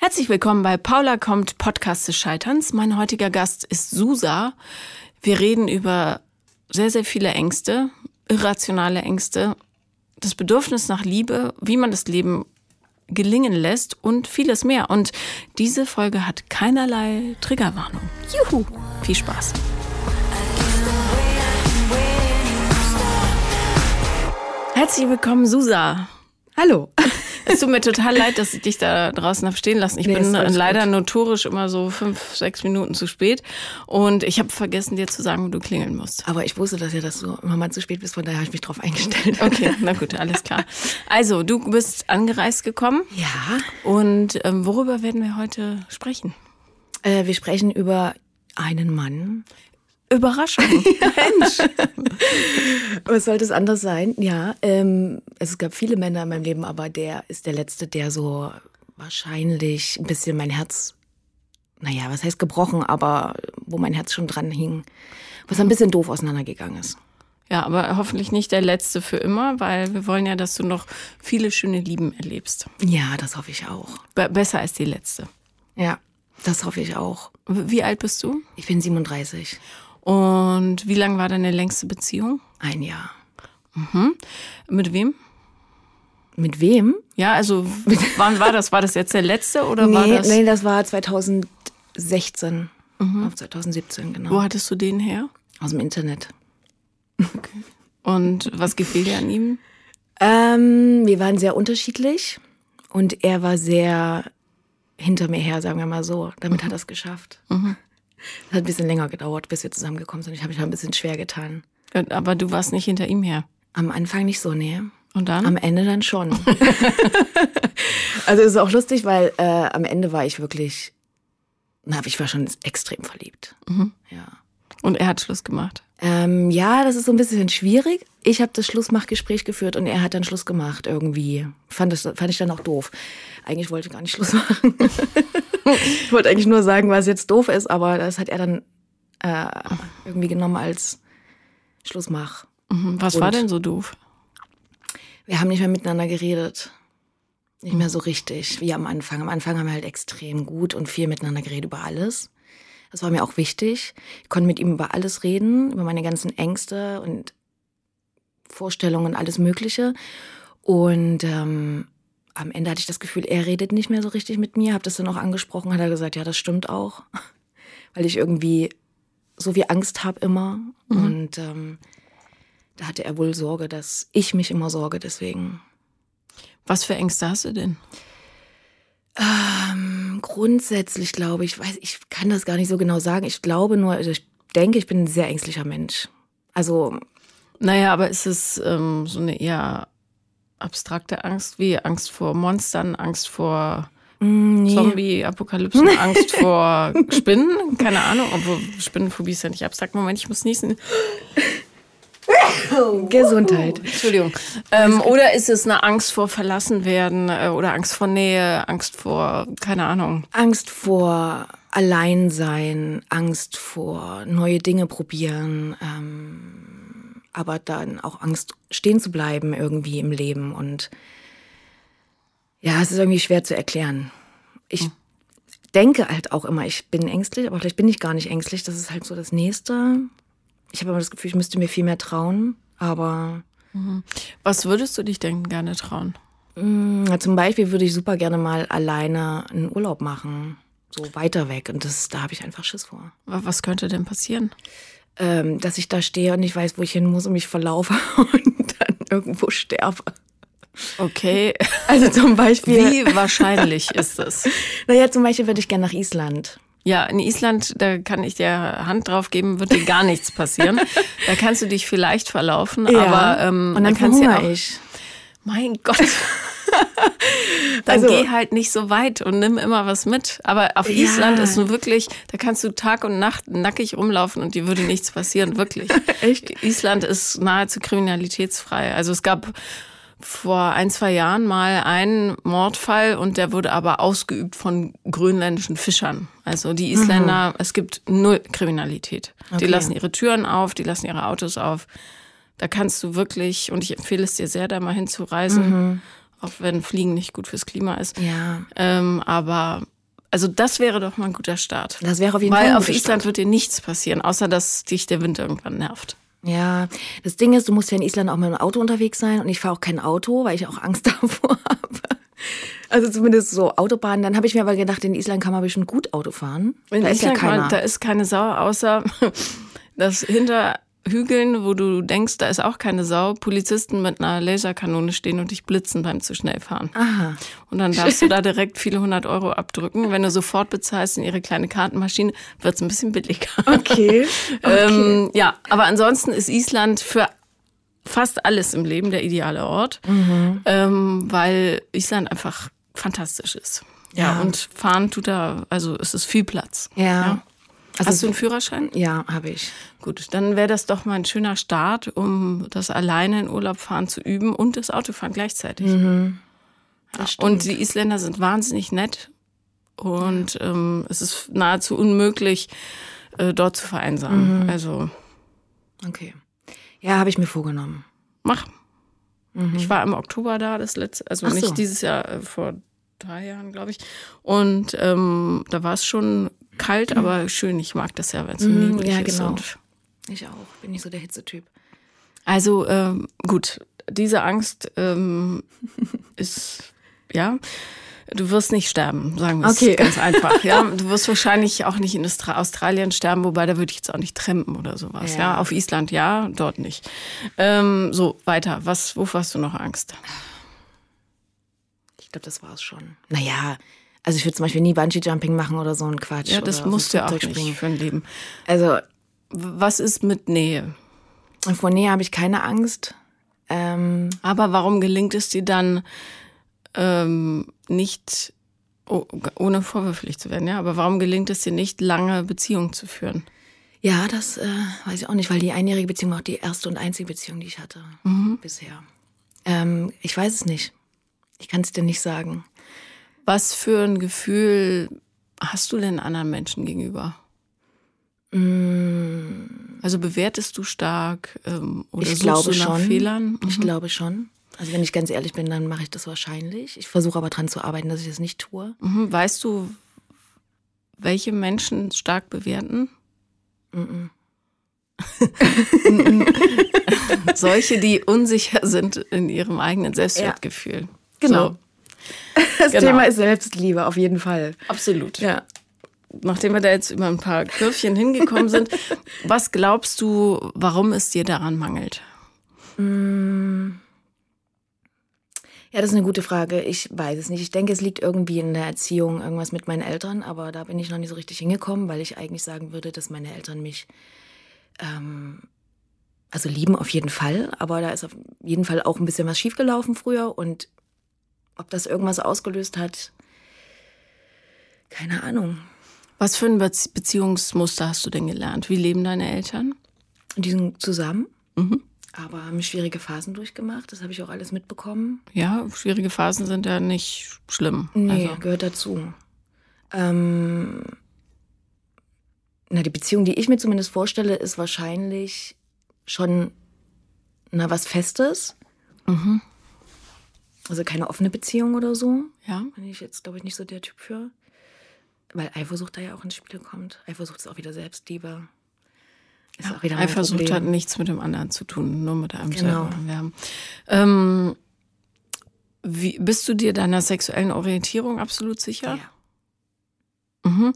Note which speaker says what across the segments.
Speaker 1: Herzlich willkommen bei Paula kommt Podcast des Scheiterns. Mein heutiger Gast ist Susa. Wir reden über sehr, sehr viele Ängste, irrationale Ängste, das Bedürfnis nach Liebe, wie man das Leben gelingen lässt und vieles mehr. Und diese Folge hat keinerlei Triggerwarnung. Juhu! Viel Spaß! Herzlich willkommen, Susa.
Speaker 2: Hallo.
Speaker 1: Es tut mir total leid, dass ich dich da draußen habe stehen lassen. Ich
Speaker 2: Nee,
Speaker 1: bin leider
Speaker 2: gut.
Speaker 1: notorisch immer so fünf, sechs Minuten zu spät. Und ich habe vergessen, dir zu sagen, wo du klingeln musst.
Speaker 2: Aber ich wusste das ja, dass du immer mal zu spät bist, von daher habe ich mich drauf eingestellt.
Speaker 1: Okay, na gut, alles klar. Also, du bist angereist gekommen.
Speaker 2: Ja,
Speaker 1: Und ähm, worüber werden wir heute sprechen?
Speaker 2: äh, wir sprechen über einen Mann.
Speaker 1: Überraschung. Mensch.
Speaker 2: Was sollte es anders sein? Ja, ähm, es gab viele Männer in meinem Leben, aber der ist der letzte, der so wahrscheinlich ein bisschen mein Herz, naja, was heißt gebrochen, aber wo mein Herz schon dran hing, was ein bisschen doof auseinandergegangen ist.
Speaker 1: Ja, aber hoffentlich nicht der letzte für immer, weil wir wollen ja, dass du noch viele schöne Lieben erlebst.
Speaker 2: Ja, das hoffe ich auch.
Speaker 1: Be besser als die letzte.
Speaker 2: Ja, das hoffe ich auch.
Speaker 1: Wie alt bist du?
Speaker 2: Ich bin 37.
Speaker 1: Und wie lang war deine längste Beziehung?
Speaker 2: Ein Jahr.
Speaker 1: Mit wem?
Speaker 2: Mit wem?
Speaker 1: Ja, also wann war das? War das jetzt der letzte oder war
Speaker 2: nee,
Speaker 1: das?
Speaker 2: nee, das war 2016. Auf 2017, genau.
Speaker 1: Wo hattest du den her?
Speaker 2: Aus dem Internet.
Speaker 1: Und was gefiel dir an ihm?
Speaker 2: Ähm, wir waren sehr unterschiedlich und er war sehr hinter mir her, sagen wir mal so. Damit hat er es geschafft. Es hat ein bisschen länger gedauert, bis wir zusammengekommen sind. Ich habe mich ein bisschen schwer getan.
Speaker 1: Aber du warst nicht hinter ihm her.
Speaker 2: Am Anfang nicht so, nee.
Speaker 1: Und dann?
Speaker 2: Am Ende dann schon. also es ist auch lustig, weil äh, am Ende war ich wirklich, na, ich war schon extrem verliebt. Ja.
Speaker 1: Und er hat Schluss gemacht.
Speaker 2: Ähm, ja, das ist so ein bisschen schwierig. Ich habe das Schlussmachgespräch geführt und er hat dann Schluss gemacht irgendwie. Fand, das, fand ich dann auch doof. Eigentlich wollte ich gar nicht Schluss machen. ich wollte eigentlich nur sagen, was jetzt doof ist, aber das hat er dann äh, irgendwie genommen als Schlussmach.
Speaker 1: Mhm. Was
Speaker 2: Und-
Speaker 1: war denn so doof?
Speaker 2: Wir haben nicht mehr miteinander geredet. Nicht mehr so richtig wie am Anfang. Am Anfang haben wir halt extrem gut und viel miteinander geredet über alles. Das war mir auch wichtig. Ich konnte mit ihm über alles reden, über meine ganzen Ängste und Vorstellungen, alles Mögliche. Und ähm, am Ende hatte ich das Gefühl, er redet nicht mehr so richtig mit mir. Habe das dann auch angesprochen, hat er gesagt, ja, das stimmt auch, weil ich irgendwie so viel Angst habe immer. Und ähm, da hatte er wohl Sorge, dass ich mich immer sorge. Deswegen
Speaker 1: Was für Ängste hast du denn?
Speaker 2: Ähm, grundsätzlich glaube ich, weiß ich kann das gar nicht so genau sagen. Ich glaube nur, also ich denke, ich bin ein sehr ängstlicher Mensch. Also
Speaker 1: Naja, aber ist es ähm, so eine eher abstrakte Angst wie Angst vor Monstern, Angst vor
Speaker 2: mm, nee.
Speaker 1: Zombie-Apokalypsen, Angst vor Spinnen? Keine Ahnung, obwohl Spinnenphobie ist ja nicht abstrakt. Moment, ich muss niesen.
Speaker 2: Gesundheit.
Speaker 1: Entschuldigung. Ähm, oder ist es eine Angst vor Verlassenwerden äh, oder Angst vor Nähe, Angst vor, keine Ahnung.
Speaker 2: Angst vor Alleinsein, Angst vor neue Dinge probieren, ähm, aber dann auch Angst stehen zu bleiben irgendwie im Leben und ja, es ist irgendwie schwer zu erklären. Ich denke halt auch immer, ich bin ängstlich, aber vielleicht bin ich gar nicht ängstlich. Das ist halt so das Nächste. Ich habe immer das Gefühl, ich müsste mir viel mehr trauen, aber
Speaker 1: Was würdest du dich denn gerne trauen?
Speaker 2: mh, zum Beispiel würde ich super gerne mal alleine einen Urlaub machen, so weiter weg und das, da habe ich einfach Schiss vor.
Speaker 1: Wa- Was könnte denn passieren?
Speaker 2: ähm, dass ich da stehe und nicht weiß, wo ich hin muss und mich verlaufe und dann irgendwo sterbe.
Speaker 1: Okay.
Speaker 2: Also zum Beispiel,
Speaker 1: Wie wahrscheinlich ist es?
Speaker 2: naja, zum Beispiel würde ich gerne nach Island.
Speaker 1: Ja, in Island, da kann ich dir Hand drauf geben, wird dir gar nichts passieren. Da kannst du dich vielleicht verlaufen, aber ähm,
Speaker 2: und dann
Speaker 1: da kannst du ja auch,
Speaker 2: ich.
Speaker 1: Mein Gott. Dann
Speaker 2: Also-
Speaker 1: geh halt nicht so weit und nimm immer was mit. Aber auf
Speaker 2: Ja.
Speaker 1: Island ist nun wirklich, da kannst du Tag und Nacht nackig rumlaufen und dir würde nichts passieren, wirklich.
Speaker 2: Echt?
Speaker 1: Island ist nahezu kriminalitätsfrei. Also es gab vor ein, zwei Jahren mal einen Mordfall und der wurde aber ausgeübt von grönländischen Fischern. Also die Isländer, es gibt null Kriminalität. Die
Speaker 2: Okay.
Speaker 1: lassen ihre Türen auf, die lassen ihre Autos auf. Da kannst du wirklich, und ich empfehle es dir sehr, da mal hinzureisen. auch wenn Fliegen nicht gut fürs Klima ist.
Speaker 2: Ja.
Speaker 1: Ähm, aber also das wäre doch mal ein guter Start.
Speaker 2: Das wäre auf jeden
Speaker 1: Weil
Speaker 2: Fall ein
Speaker 1: auf Island wird dir nichts passieren, außer dass dich der Wind irgendwann nervt.
Speaker 2: Ja, das Ding ist, du musst ja in Island auch mit dem Auto unterwegs sein und ich fahre auch kein Auto, weil ich auch Angst davor habe. Also zumindest so Autobahnen. Dann habe ich mir aber gedacht, in Island kann man bestimmt gut Auto fahren.
Speaker 1: In
Speaker 2: da ist ja
Speaker 1: Island kann
Speaker 2: keiner.
Speaker 1: man- da ist keine Sau, außer dass hinter Hügeln, wo du denkst, da ist auch keine Sau, Polizisten mit einer Laserkanone stehen und dich blitzen beim zu schnell fahren.
Speaker 2: Aha.
Speaker 1: Und dann darfst du da direkt viele hundert Euro abdrücken. Wenn du sofort bezahlst in ihre kleine Kartenmaschine, wird's ein bisschen billiger.
Speaker 2: Okay.
Speaker 1: Ähm, ja, aber ansonsten ist Island für fast alles im Leben der ideale Ort,
Speaker 2: Mhm.
Speaker 1: ähm, weil Island einfach fantastisch ist. Ja,
Speaker 2: Ja.
Speaker 1: und fahren tut da, also es ist viel Platz.
Speaker 2: Ja. Also,
Speaker 1: Hast du einen Führerschein?
Speaker 2: ja, habe ich.
Speaker 1: Gut, dann wäre das doch mal ein schöner Start, um das alleine in Urlaub fahren zu üben und das Autofahren gleichzeitig.
Speaker 2: Mhm.
Speaker 1: Ja, und die Isländer sind wahnsinnig nett und ähm, es ist nahezu unmöglich, äh, dort zu vereinsamen.
Speaker 2: Mhm.
Speaker 1: Also
Speaker 2: Okay. Ja, habe ich mir vorgenommen.
Speaker 1: mach. Ich war im Oktober da, das letzte, also
Speaker 2: Mhm. So.
Speaker 1: nicht dieses Jahr, äh, vor drei Jahren, glaube ich. Und ähm, da war es schon kalt, aber schön. Ich mag das ja, wenn es so
Speaker 2: Mhm,
Speaker 1: niedlich
Speaker 2: ja,
Speaker 1: ist.
Speaker 2: genau. Ich auch. Bin nicht so der Hitzetyp.
Speaker 1: Also ähm, gut, diese Angst ähm, ist, ja, du wirst nicht sterben, sagen wir
Speaker 2: Okay.
Speaker 1: es ganz einfach. Ja, du wirst wahrscheinlich auch nicht in Austra Australien sterben, wobei da würde ich jetzt auch nicht trampen oder sowas. Ja,
Speaker 2: Ja.
Speaker 1: auf Island ja, dort nicht. Ähm, so weiter. Was, wovor hast du noch Angst?
Speaker 2: Ich glaube, das war's schon. Naja, also ich würde zum Beispiel nie Bungee-Jumping machen oder so ein Quatsch.
Speaker 1: Ja, das musst du ja auch nicht für ein Leben.
Speaker 2: Also
Speaker 1: Was ist mit Nähe?
Speaker 2: vor Nähe habe ich keine Angst. Ähm,
Speaker 1: Aber warum gelingt es dir dann ähm, nicht, oh, ohne vorwürflich zu werden, ja, aber warum gelingt es dir nicht, lange Beziehungen zu führen?
Speaker 2: ja, das äh, weiß ich auch nicht, weil die einjährige Beziehung war auch die erste und einzige Beziehung, die ich hatte bisher. Ähm, ich weiß es nicht. Ich kann es dir nicht sagen.
Speaker 1: Was für ein Gefühl hast du denn anderen Menschen gegenüber?
Speaker 2: Mm,
Speaker 1: Also bewertest du stark ähm, oder
Speaker 2: Ich
Speaker 1: suchst
Speaker 2: glaube
Speaker 1: du nach
Speaker 2: schon.
Speaker 1: Fehlern?
Speaker 2: Ich glaube schon. Also wenn ich ganz ehrlich bin, dann mache ich das wahrscheinlich. Ich versuche aber dran zu arbeiten, dass ich das nicht tue.
Speaker 1: Mhm. Weißt du, welche Menschen stark bewerten?
Speaker 2: Mhm.
Speaker 1: Solche, die unsicher sind in ihrem eigenen Selbstwertgefühl.
Speaker 2: Genau.
Speaker 1: So,
Speaker 2: Das
Speaker 1: Genau.
Speaker 2: Thema ist Selbstliebe, auf jeden Fall.
Speaker 1: absolut.
Speaker 2: Ja.
Speaker 1: Nachdem wir da jetzt über ein paar Curvchen hingekommen sind, was glaubst du, warum es dir daran mangelt?
Speaker 2: Ja, das ist eine gute Frage. Ich weiß es nicht. Ich denke, es liegt irgendwie in der Erziehung, irgendwas mit meinen Eltern, aber da bin ich noch nicht so richtig hingekommen, weil ich eigentlich sagen würde, dass meine Eltern mich ähm, also lieben auf jeden Fall, aber da ist auf jeden Fall auch ein bisschen was schiefgelaufen früher und ob das irgendwas ausgelöst hat, keine Ahnung.
Speaker 1: Was für ein Bezie- Beziehungsmuster hast du denn gelernt? Wie leben deine Eltern?
Speaker 2: Die sind zusammen,
Speaker 1: Mhm.
Speaker 2: aber haben schwierige Phasen durchgemacht. Das habe ich auch alles mitbekommen.
Speaker 1: Ja, schwierige Phasen sind ja nicht schlimm.
Speaker 2: Nee,
Speaker 1: Also,
Speaker 2: gehört dazu. Ähm, na, die Beziehung, die ich mir zumindest vorstelle, ist wahrscheinlich schon na, was Festes.
Speaker 1: Mhm.
Speaker 2: Also keine offene Beziehung oder so.
Speaker 1: ja.
Speaker 2: Bin ich jetzt, glaube ich, nicht so der Typ für. Weil Eifersucht da ja auch ins Spiel kommt. Eifersucht ist auch wieder Selbstliebe. Ist auch wieder
Speaker 1: Eifersucht
Speaker 2: Problem.
Speaker 1: hat nichts mit dem anderen zu tun, nur mit einem
Speaker 2: Genau.
Speaker 1: selber. Ja. Ähm, wie, bist du dir deiner sexuellen Orientierung absolut sicher?
Speaker 2: Ja.
Speaker 1: Mhm.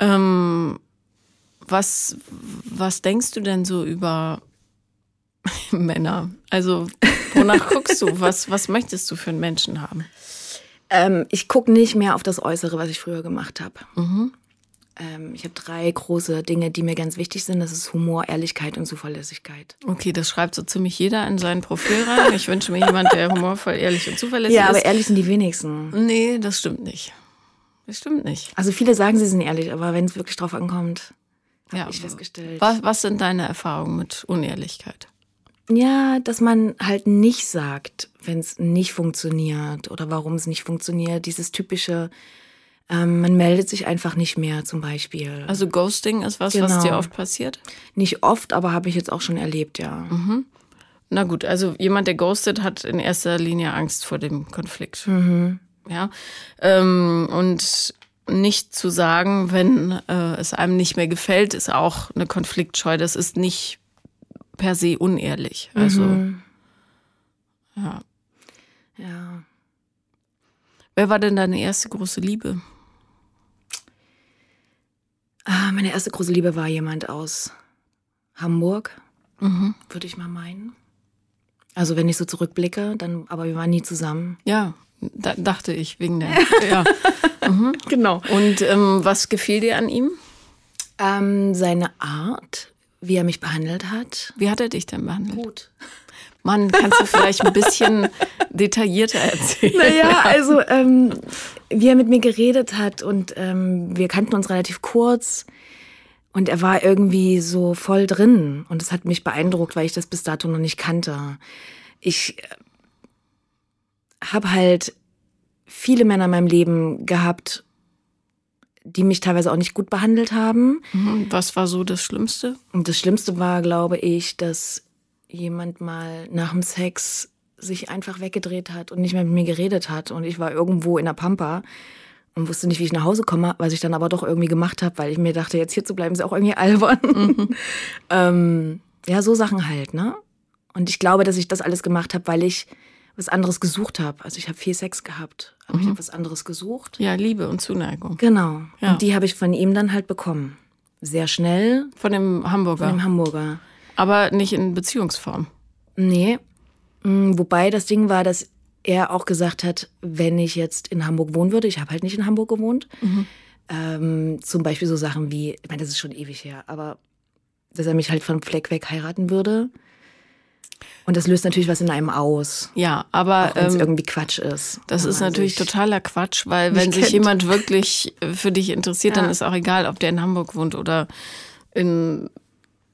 Speaker 1: Ähm, was, was denkst du denn so über Männer? Also, wonach guckst du? Was, was möchtest du für einen Menschen haben?
Speaker 2: Ähm, ich gucke nicht mehr auf das Äußere, was ich früher gemacht habe.
Speaker 1: Mhm.
Speaker 2: Ähm, ich habe drei große Dinge, die mir ganz wichtig sind. Das ist Humor, Ehrlichkeit und Zuverlässigkeit.
Speaker 1: Okay, das schreibt so ziemlich jeder in sein Profil rein. Ich wünsche mir jemand, der humorvoll, ehrlich und zuverlässig
Speaker 2: Ja, aber
Speaker 1: ist.
Speaker 2: ehrlich sind die wenigsten.
Speaker 1: Nee, das stimmt nicht. Das stimmt nicht.
Speaker 2: Also viele sagen, sie sind ehrlich, aber wenn es wirklich drauf ankommt, habe
Speaker 1: Ja,
Speaker 2: ich festgestellt.
Speaker 1: Was, was sind deine Erfahrungen mit Unehrlichkeit?
Speaker 2: Ja, dass man halt nicht sagt, wenn es nicht funktioniert oder warum es nicht funktioniert. Dieses typische, ähm, man meldet sich einfach nicht mehr zum Beispiel.
Speaker 1: Also Ghosting ist was, was
Speaker 2: Genau.
Speaker 1: dir oft passiert?
Speaker 2: nicht oft, aber habe ich jetzt auch schon erlebt, ja.
Speaker 1: Na gut, also jemand, der ghostet, hat in erster Linie Angst vor dem Konflikt.
Speaker 2: Mhm.
Speaker 1: Ja. Ähm, und nicht zu sagen, wenn äh, es einem nicht mehr gefällt, ist auch eine Konfliktscheu. Das ist nicht per se unehrlich. Also,
Speaker 2: Mhm.
Speaker 1: ja.
Speaker 2: Ja.
Speaker 1: Wer war denn deine erste große Liebe?
Speaker 2: Ah, meine erste große Liebe war jemand aus Hamburg,
Speaker 1: Mhm.
Speaker 2: würde ich mal meinen. Also wenn ich so zurückblicke, dann, aber wir waren nie zusammen.
Speaker 1: Ja, da, dachte ich, wegen der. ja.
Speaker 2: Genau.
Speaker 1: Und ähm, was gefiel dir an ihm?
Speaker 2: Ähm, seine Art, wie er mich behandelt hat.
Speaker 1: Wie hat er dich denn behandelt?
Speaker 2: Gut.
Speaker 1: Mann, kannst du vielleicht ein bisschen detaillierter erzählen?
Speaker 2: Naja, also ähm, wie er mit mir geredet hat und ähm, wir kannten uns relativ kurz und er war irgendwie so voll drin und das hat mich beeindruckt, weil ich das bis dato noch nicht kannte. Ich äh, habe halt viele Männer in meinem Leben gehabt, die mich teilweise auch nicht gut behandelt haben.
Speaker 1: Mhm. Was war so das Schlimmste?
Speaker 2: Und das Schlimmste war, glaube ich, dass jemand mal nach dem Sex sich einfach weggedreht hat und nicht mehr mit mir geredet hat. Und ich war irgendwo in der Pampa und wusste nicht, wie ich nach Hause komme, was ich dann aber doch irgendwie gemacht habe, weil ich mir dachte, jetzt hier zu bleiben ist auch irgendwie albern. ähm, ja, so Sachen halt, ne? Und ich glaube, dass ich das alles gemacht habe, weil ich was anderes gesucht habe. Also ich habe viel Sex gehabt, aber ich habe was anderes gesucht.
Speaker 1: Ja, Liebe und Zuneigung.
Speaker 2: Genau.
Speaker 1: Ja.
Speaker 2: Und die habe ich von ihm dann halt bekommen. Sehr schnell
Speaker 1: Von dem Hamburger.
Speaker 2: von dem Hamburger.
Speaker 1: Aber nicht in Beziehungsform.
Speaker 2: Nee. Mm, Wobei das Ding war, dass er auch gesagt hat, wenn ich jetzt in Hamburg wohnen würde, ich habe halt nicht in Hamburg gewohnt, ähm, zum Beispiel so Sachen wie, ich meine, das ist schon ewig her, aber dass er mich halt von Fleck weg heiraten würde. Und das löst natürlich was in einem aus,
Speaker 1: Ja, aber
Speaker 2: wenn es
Speaker 1: ähm,
Speaker 2: irgendwie Quatsch ist.
Speaker 1: das ist natürlich totaler Quatsch, weil wenn sich
Speaker 2: kennt.
Speaker 1: jemand wirklich für dich interessiert, dann
Speaker 2: Ja.
Speaker 1: ist auch egal, ob der in Hamburg wohnt oder in,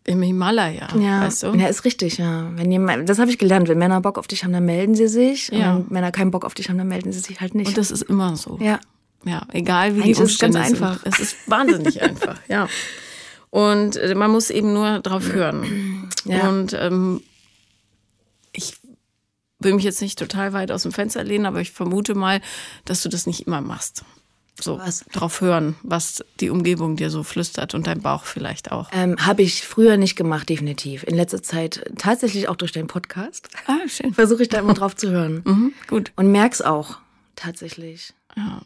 Speaker 1: im Himalaya.
Speaker 2: Ja,
Speaker 1: Weißt du?
Speaker 2: ja, ist richtig, ja. Wenn jemand, das habe ich gelernt. Wenn Männer Bock auf dich haben, dann melden sie sich.
Speaker 1: Ja.
Speaker 2: Und wenn Männer keinen Bock auf dich haben, dann melden sie sich halt nicht.
Speaker 1: Und das ist immer so.
Speaker 2: ja.
Speaker 1: Ja, egal wie
Speaker 2: Eigentlich
Speaker 1: die
Speaker 2: ist es ganz
Speaker 1: Umstände
Speaker 2: einfach.
Speaker 1: sind. Es ist wahnsinnig einfach, ja. Und äh, man muss eben nur drauf hören.
Speaker 2: Ja.
Speaker 1: Und ähm, will mich jetzt nicht total weit aus dem Fenster lehnen, aber ich vermute mal, dass du das nicht immer machst. So,
Speaker 2: Was?
Speaker 1: drauf hören, was die Umgebung dir so flüstert und dein Bauch vielleicht auch.
Speaker 2: Ähm, habe ich früher nicht gemacht, definitiv. In letzter Zeit tatsächlich auch durch deinen Podcast.
Speaker 1: Ah, schön.
Speaker 2: Versuche ich da immer drauf zu hören.
Speaker 1: Mhm, gut,
Speaker 2: Und merk's auch, tatsächlich.
Speaker 1: ja.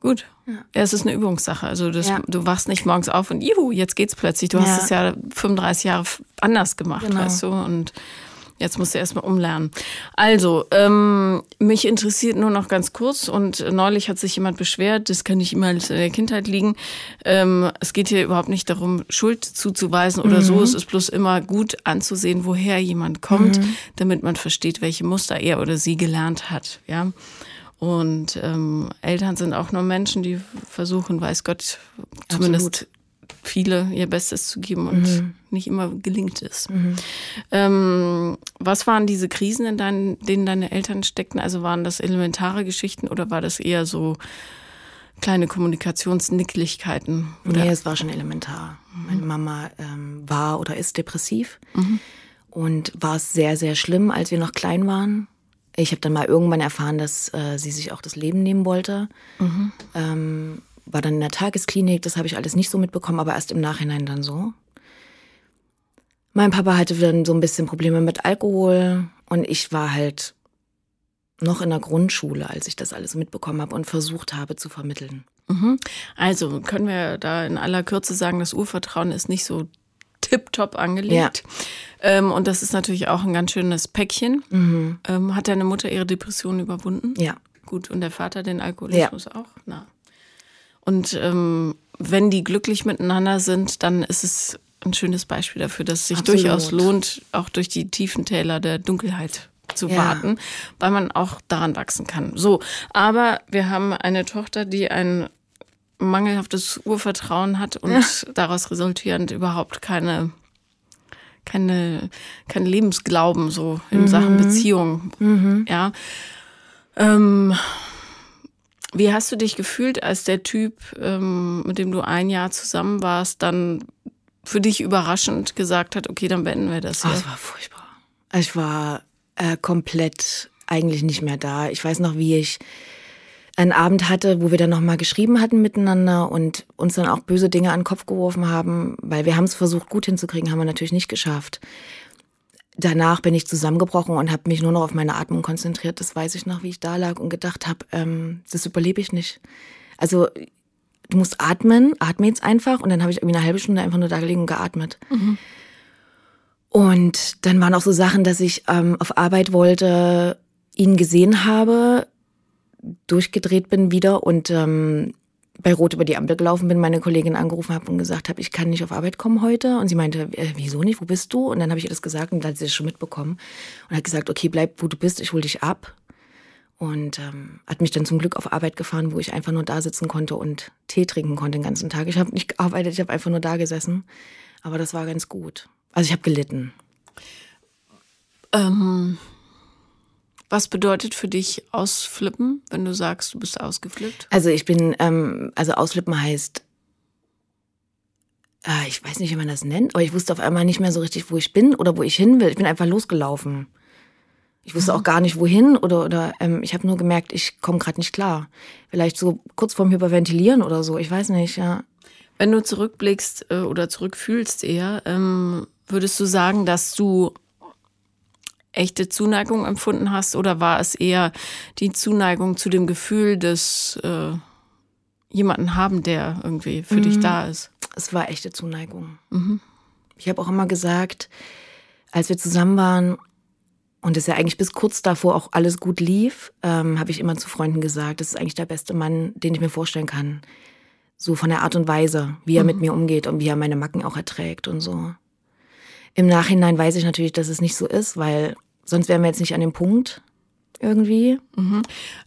Speaker 1: Gut. Ja. es ist eine Übungssache. Also das,
Speaker 2: Ja.
Speaker 1: du wachst nicht morgens auf und juhu, jetzt geht's plötzlich. Du
Speaker 2: Ja.
Speaker 1: hast es ja 35 Jahre anders gemacht,
Speaker 2: Genau.
Speaker 1: weißt du? Und jetzt musst du erstmal umlernen. Also, ähm, mich interessiert nur noch ganz kurz und neulich hat sich jemand beschwert, das kann nicht immer in der Kindheit liegen. Ähm, es geht hier überhaupt nicht darum, Schuld zuzuweisen oder so. Es ist bloß immer gut anzusehen, woher jemand kommt, damit man versteht, welche Muster er oder sie gelernt hat. Ja. Und ähm, Eltern sind auch nur Menschen, die versuchen, weiß Gott, zumindest viele ihr Bestes zu geben und nicht immer gelingt es. Ähm, was waren diese Krisen, in deinen, denen deine Eltern steckten? Also waren das elementare Geschichten oder war das eher so kleine Kommunikationsnicklichkeiten? Oder?
Speaker 2: Nee, es war schon elementar. Meine Mama ähm, war oder ist depressiv und war es sehr, sehr schlimm, als wir noch klein waren. Ich habe dann mal irgendwann erfahren, dass äh, sie sich auch das Leben nehmen wollte. Ähm, war dann in der Tagesklinik, das habe ich alles nicht so mitbekommen, aber erst im Nachhinein dann so. Mein Papa hatte dann so ein bisschen Probleme mit Alkohol und ich war halt noch in der Grundschule, als ich das alles mitbekommen habe und versucht habe zu vermitteln.
Speaker 1: Mhm. Also können wir da in aller Kürze sagen, das Urvertrauen ist nicht so tipptopp angelegt. Ähm, und das ist natürlich auch ein ganz schönes Päckchen. Ähm, hat deine Mutter ihre Depression überwunden?
Speaker 2: Ja.
Speaker 1: Gut, und der Vater den Alkoholismus auch? Na. Und ähm, wenn die glücklich miteinander sind, dann ist es ein schönes Beispiel dafür, dass es sich
Speaker 2: Absolut.
Speaker 1: durchaus lohnt, auch durch die tiefen Täler der Dunkelheit zu
Speaker 2: Ja.
Speaker 1: warten, weil man auch daran wachsen kann. So, aber wir haben eine Tochter, die ein mangelhaftes Urvertrauen hat und daraus resultierend überhaupt keine keine kein Lebensglauben so in Sachen Beziehung. Ja. Ähm, wie hast du dich gefühlt, als der Typ, ähm, mit dem du ein Jahr zusammen warst, dann für dich überraschend gesagt hat, okay, dann beenden wir das hier?
Speaker 2: es war furchtbar. Ich war äh, komplett eigentlich nicht mehr da. Ich weiß noch, wie ich einen Abend hatte, wo wir dann nochmal geschrieben hatten miteinander und uns dann auch böse Dinge an den Kopf geworfen haben, weil wir haben es versucht gut hinzukriegen, haben wir natürlich nicht geschafft. Danach bin ich zusammengebrochen und habe mich nur noch auf meine Atmung konzentriert. Das weiß ich noch, wie ich da lag und gedacht habe, ähm, das überlebe ich nicht. Also du musst atmen, atme jetzt einfach und dann habe ich irgendwie eine halbe Stunde einfach nur da gelegen und geatmet. Mhm. Und dann waren auch so Sachen, dass ich ähm, auf Arbeit wollte, ihn gesehen habe, durchgedreht bin wieder und ähm, bei Rot über die Ampel gelaufen bin, meine Kollegin angerufen habe und gesagt habe, ich kann nicht auf Arbeit kommen heute. Und sie meinte, äh, wieso nicht, wo bist du? Und dann habe ich ihr das gesagt und dann hat sie das schon mitbekommen und hat gesagt, okay, bleib, wo du bist, ich hol dich ab. Und ähm, hat mich dann zum Glück auf Arbeit gefahren, wo ich einfach nur da sitzen konnte und Tee trinken konnte den ganzen Tag. Ich habe nicht gearbeitet, ich habe einfach nur da gesessen. Aber das war ganz gut. Also ich habe gelitten.
Speaker 1: Ähm, was bedeutet für dich ausflippen, wenn du sagst, du bist ausgeflippt?
Speaker 2: Also ich bin, ähm, also ausflippen heißt, äh, ich weiß nicht, wie man das nennt, aber ich wusste auf einmal nicht mehr so richtig, wo ich bin oder wo ich hin will. Ich bin einfach losgelaufen. Ich wusste auch gar nicht, wohin oder, oder ähm, ich habe nur gemerkt, ich komme gerade nicht klar. Vielleicht so kurz vorm Hyperventilieren oder so, ich weiß nicht, ja.
Speaker 1: Wenn du zurückblickst äh, oder zurückfühlst eher, ähm, würdest du sagen, dass du echte Zuneigung empfunden hast oder war es eher die Zuneigung zu dem Gefühl des äh, jemanden haben, der irgendwie für mhm. dich da ist?
Speaker 2: Es war echte Zuneigung. Mhm. Ich habe auch immer gesagt, als wir zusammen waren und es ja eigentlich bis kurz davor auch alles gut lief, ähm, habe ich immer zu Freunden gesagt, das ist eigentlich der beste Mann, den ich mir vorstellen kann. So von der Art und Weise, wie er mhm. mit mir umgeht und wie er meine Macken auch erträgt und so. Im Nachhinein weiß ich natürlich, dass es nicht so ist, weil sonst wären wir jetzt nicht an dem Punkt irgendwie.
Speaker 1: Mhm.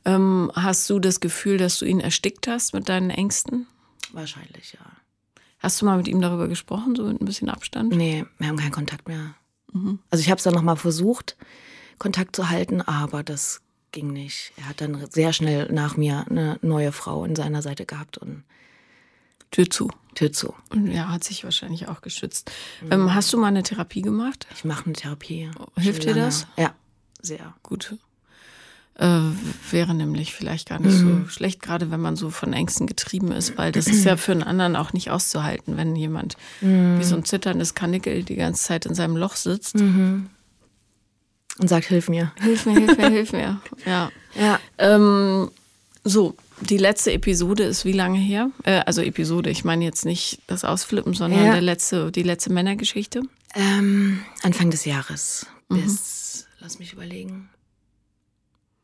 Speaker 1: Ähm, hast du das Gefühl, dass du ihn erstickt hast mit deinen Ängsten?
Speaker 2: Wahrscheinlich, ja.
Speaker 1: Hast du mal mit ihm darüber gesprochen, so mit ein bisschen Abstand?
Speaker 2: Nee, wir haben keinen Kontakt mehr. Mhm. Also ich habe es dann nochmal versucht, Kontakt zu halten, aber das ging nicht. Er hat dann sehr schnell nach mir eine neue Frau in seiner Seite gehabt und
Speaker 1: Tür zu.
Speaker 2: Tür zu.
Speaker 1: Ja, hat sich wahrscheinlich auch geschützt. Mhm. Ähm, hast du mal eine Therapie gemacht?
Speaker 2: Ich mache eine Therapie.
Speaker 1: Hilft dir das?
Speaker 2: Ja, sehr.
Speaker 1: Gut. Äh, wäre nämlich vielleicht gar nicht mhm. so schlecht, gerade wenn man so von Ängsten getrieben ist, weil das ist ja für einen anderen auch nicht auszuhalten, wenn jemand mhm. wie so ein zitterndes Kanickel die ganze Zeit in seinem Loch sitzt.
Speaker 2: Mhm. Und sagt, hilf mir.
Speaker 1: Hilf mir, hilf mir, hilf mir. Ja.
Speaker 2: ja.
Speaker 1: Ähm, so, die letzte Episode ist wie lange her? Äh, also Episode, ich meine jetzt nicht das Ausflippen, sondern ja. der letzte, die letzte Männergeschichte.
Speaker 2: Ähm, Anfang des Jahres mhm. bis, lass mich überlegen,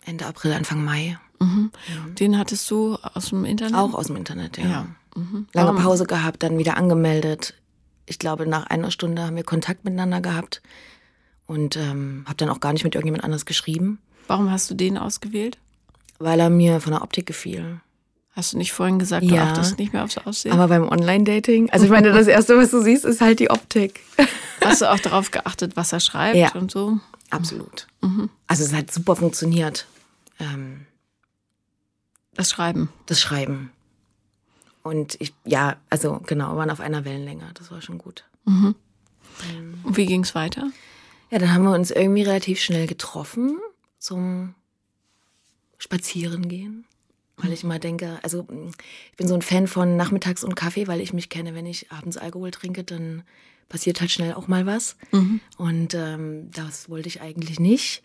Speaker 2: Ende April, Anfang Mai.
Speaker 1: Mhm. Mhm. Den hattest du aus dem Internet?
Speaker 2: Auch aus dem Internet, ja. ja. Mhm. Lange Pause gehabt, dann wieder angemeldet. Ich glaube, nach einer Stunde haben wir Kontakt miteinander gehabt und ähm, habe dann auch gar nicht mit irgendjemand anders geschrieben.
Speaker 1: Warum hast du den ausgewählt?
Speaker 2: Weil er mir von der Optik gefiel.
Speaker 1: Hast du nicht vorhin gesagt, du ja, achtest nicht mehr aufs Aussehen?
Speaker 2: Aber beim Online-Dating, also ich meine, das Erste, was du siehst, ist halt die Optik.
Speaker 1: Hast du auch darauf geachtet, was er schreibt
Speaker 2: ja,
Speaker 1: und so?
Speaker 2: Absolut. Mhm. Also es hat super funktioniert. Ähm,
Speaker 1: das Schreiben.
Speaker 2: Das Schreiben. Und ich, ja, also genau, waren auf einer Wellenlänge. Das war schon gut.
Speaker 1: Mhm. Ähm, und wie ging es weiter?
Speaker 2: Ja, dann haben wir uns irgendwie relativ schnell getroffen zum spazieren gehen. Weil ich immer denke, also ich bin so ein Fan von Nachmittags und Kaffee, weil ich mich kenne, wenn ich abends Alkohol trinke, dann passiert halt schnell auch mal was. Mhm. Und ähm, das wollte ich eigentlich nicht.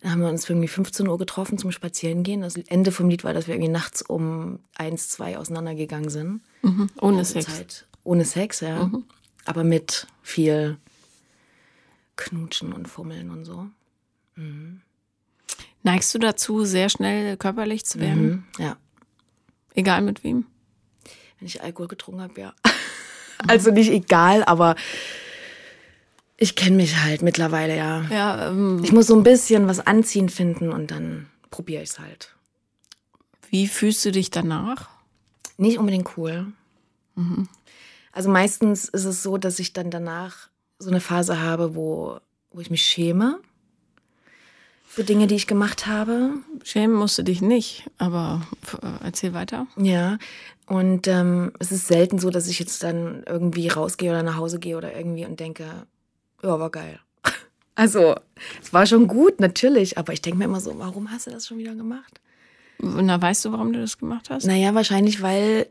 Speaker 2: Dann haben wir uns irgendwie 15 Uhr getroffen zum Spazierengehen. Das Ende vom Lied war, dass wir irgendwie nachts um eins, zwei auseinandergegangen sind.
Speaker 1: Mhm. Ohne Sex. Zeit.
Speaker 2: Ohne Sex, ja. Mhm. Aber mit viel Knutschen und Fummeln und so. Mhm.
Speaker 1: Neigst du dazu, sehr schnell körperlich zu werden?
Speaker 2: Mhm, ja.
Speaker 1: Egal mit wem?
Speaker 2: Wenn ich Alkohol getrunken habe, ja. also nicht egal, aber ich kenne mich halt mittlerweile, ja.
Speaker 1: ja ähm,
Speaker 2: ich muss so ein bisschen was anziehen finden und dann probiere ich es halt.
Speaker 1: Wie fühlst du dich danach?
Speaker 2: Nicht unbedingt cool. Mhm. Also meistens ist es so, dass ich dann danach so eine Phase habe, wo, wo ich mich schäme für Dinge, die ich gemacht habe.
Speaker 1: Schämen musst du dich nicht, aber äh, erzähl weiter.
Speaker 2: Ja, und ähm, es ist selten so, dass ich jetzt dann irgendwie rausgehe oder nach Hause gehe oder irgendwie und denke, ja, war geil. Also, es war schon gut, natürlich, aber ich denke mir immer so, warum hast du das schon wieder gemacht?
Speaker 1: Na, weißt du, warum du das gemacht hast?
Speaker 2: Naja, wahrscheinlich, weil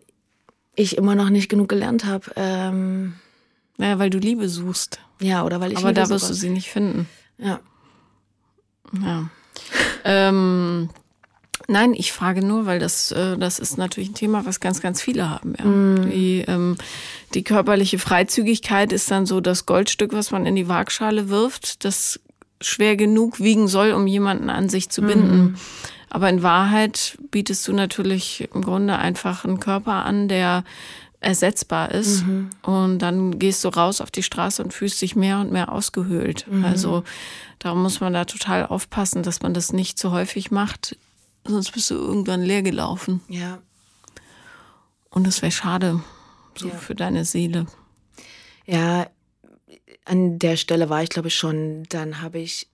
Speaker 2: ich immer noch nicht genug gelernt habe. Ähm,
Speaker 1: naja, weil du Liebe suchst.
Speaker 2: Ja, oder weil ich
Speaker 1: Aber
Speaker 2: Liebe
Speaker 1: da wirst
Speaker 2: suche.
Speaker 1: du sie nicht finden.
Speaker 2: Ja.
Speaker 1: Ja. ähm, nein, ich frage nur, weil das, äh, das ist natürlich ein Thema, was ganz, ganz viele haben. Ja.
Speaker 2: Mhm.
Speaker 1: Die, ähm, die körperliche Freizügigkeit ist dann so das Goldstück, was man in die Waagschale wirft, das schwer genug wiegen soll, um jemanden an sich zu binden.
Speaker 2: Mhm.
Speaker 1: Aber in Wahrheit bietest du natürlich im Grunde einfach einen Körper an, der ersetzbar ist.
Speaker 2: Mhm.
Speaker 1: Und dann gehst du raus auf die Straße und fühlst dich mehr und mehr ausgehöhlt.
Speaker 2: Mhm.
Speaker 1: Also darum muss man da total aufpassen, dass man das nicht zu häufig macht. Sonst bist du irgendwann leer gelaufen.
Speaker 2: Ja.
Speaker 1: Und das wäre schade, so
Speaker 2: Ja.
Speaker 1: für deine Seele.
Speaker 2: Ja, an der Stelle war ich, glaube ich, schon. Dann habe ich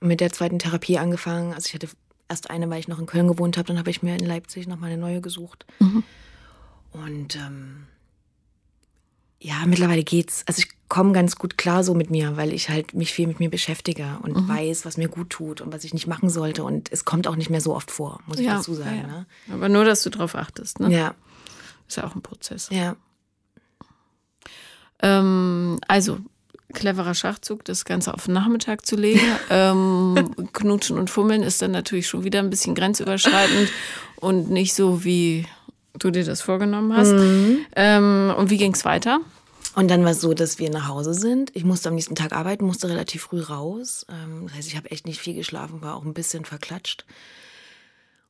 Speaker 2: mit der zweiten Therapie angefangen. Also ich hatte erst eine, weil ich noch in Köln gewohnt habe. Dann habe ich mir in Leipzig noch mal eine neue gesucht.
Speaker 1: Mhm.
Speaker 2: Und ähm, ja, mittlerweile geht's. Also ich komme ganz gut klar so mit mir, weil ich halt mich viel mit mir beschäftige und
Speaker 1: Mhm.
Speaker 2: weiß, was mir gut tut und was ich nicht machen sollte. Und es kommt auch nicht mehr so oft vor, muss ich dazu sagen.
Speaker 1: ja, ja.
Speaker 2: Ne?
Speaker 1: Aber nur, dass du drauf achtest. Ne?
Speaker 2: Ja,
Speaker 1: Ist ja auch ein Prozess.
Speaker 2: ja.
Speaker 1: Ähm, also, cleverer Schachzug, das Ganze auf den Nachmittag zu legen. ähm, Knutschen und Fummeln ist dann natürlich schon wieder ein bisschen grenzüberschreitend und nicht so, wie du dir das vorgenommen hast. Ähm, und wie ging es weiter?
Speaker 2: Und dann war es so, dass wir nach Hause sind. Ich musste am nächsten Tag arbeiten, musste relativ früh raus. Ähm, Das heißt, ich habe echt nicht viel geschlafen, war auch ein bisschen verklatscht.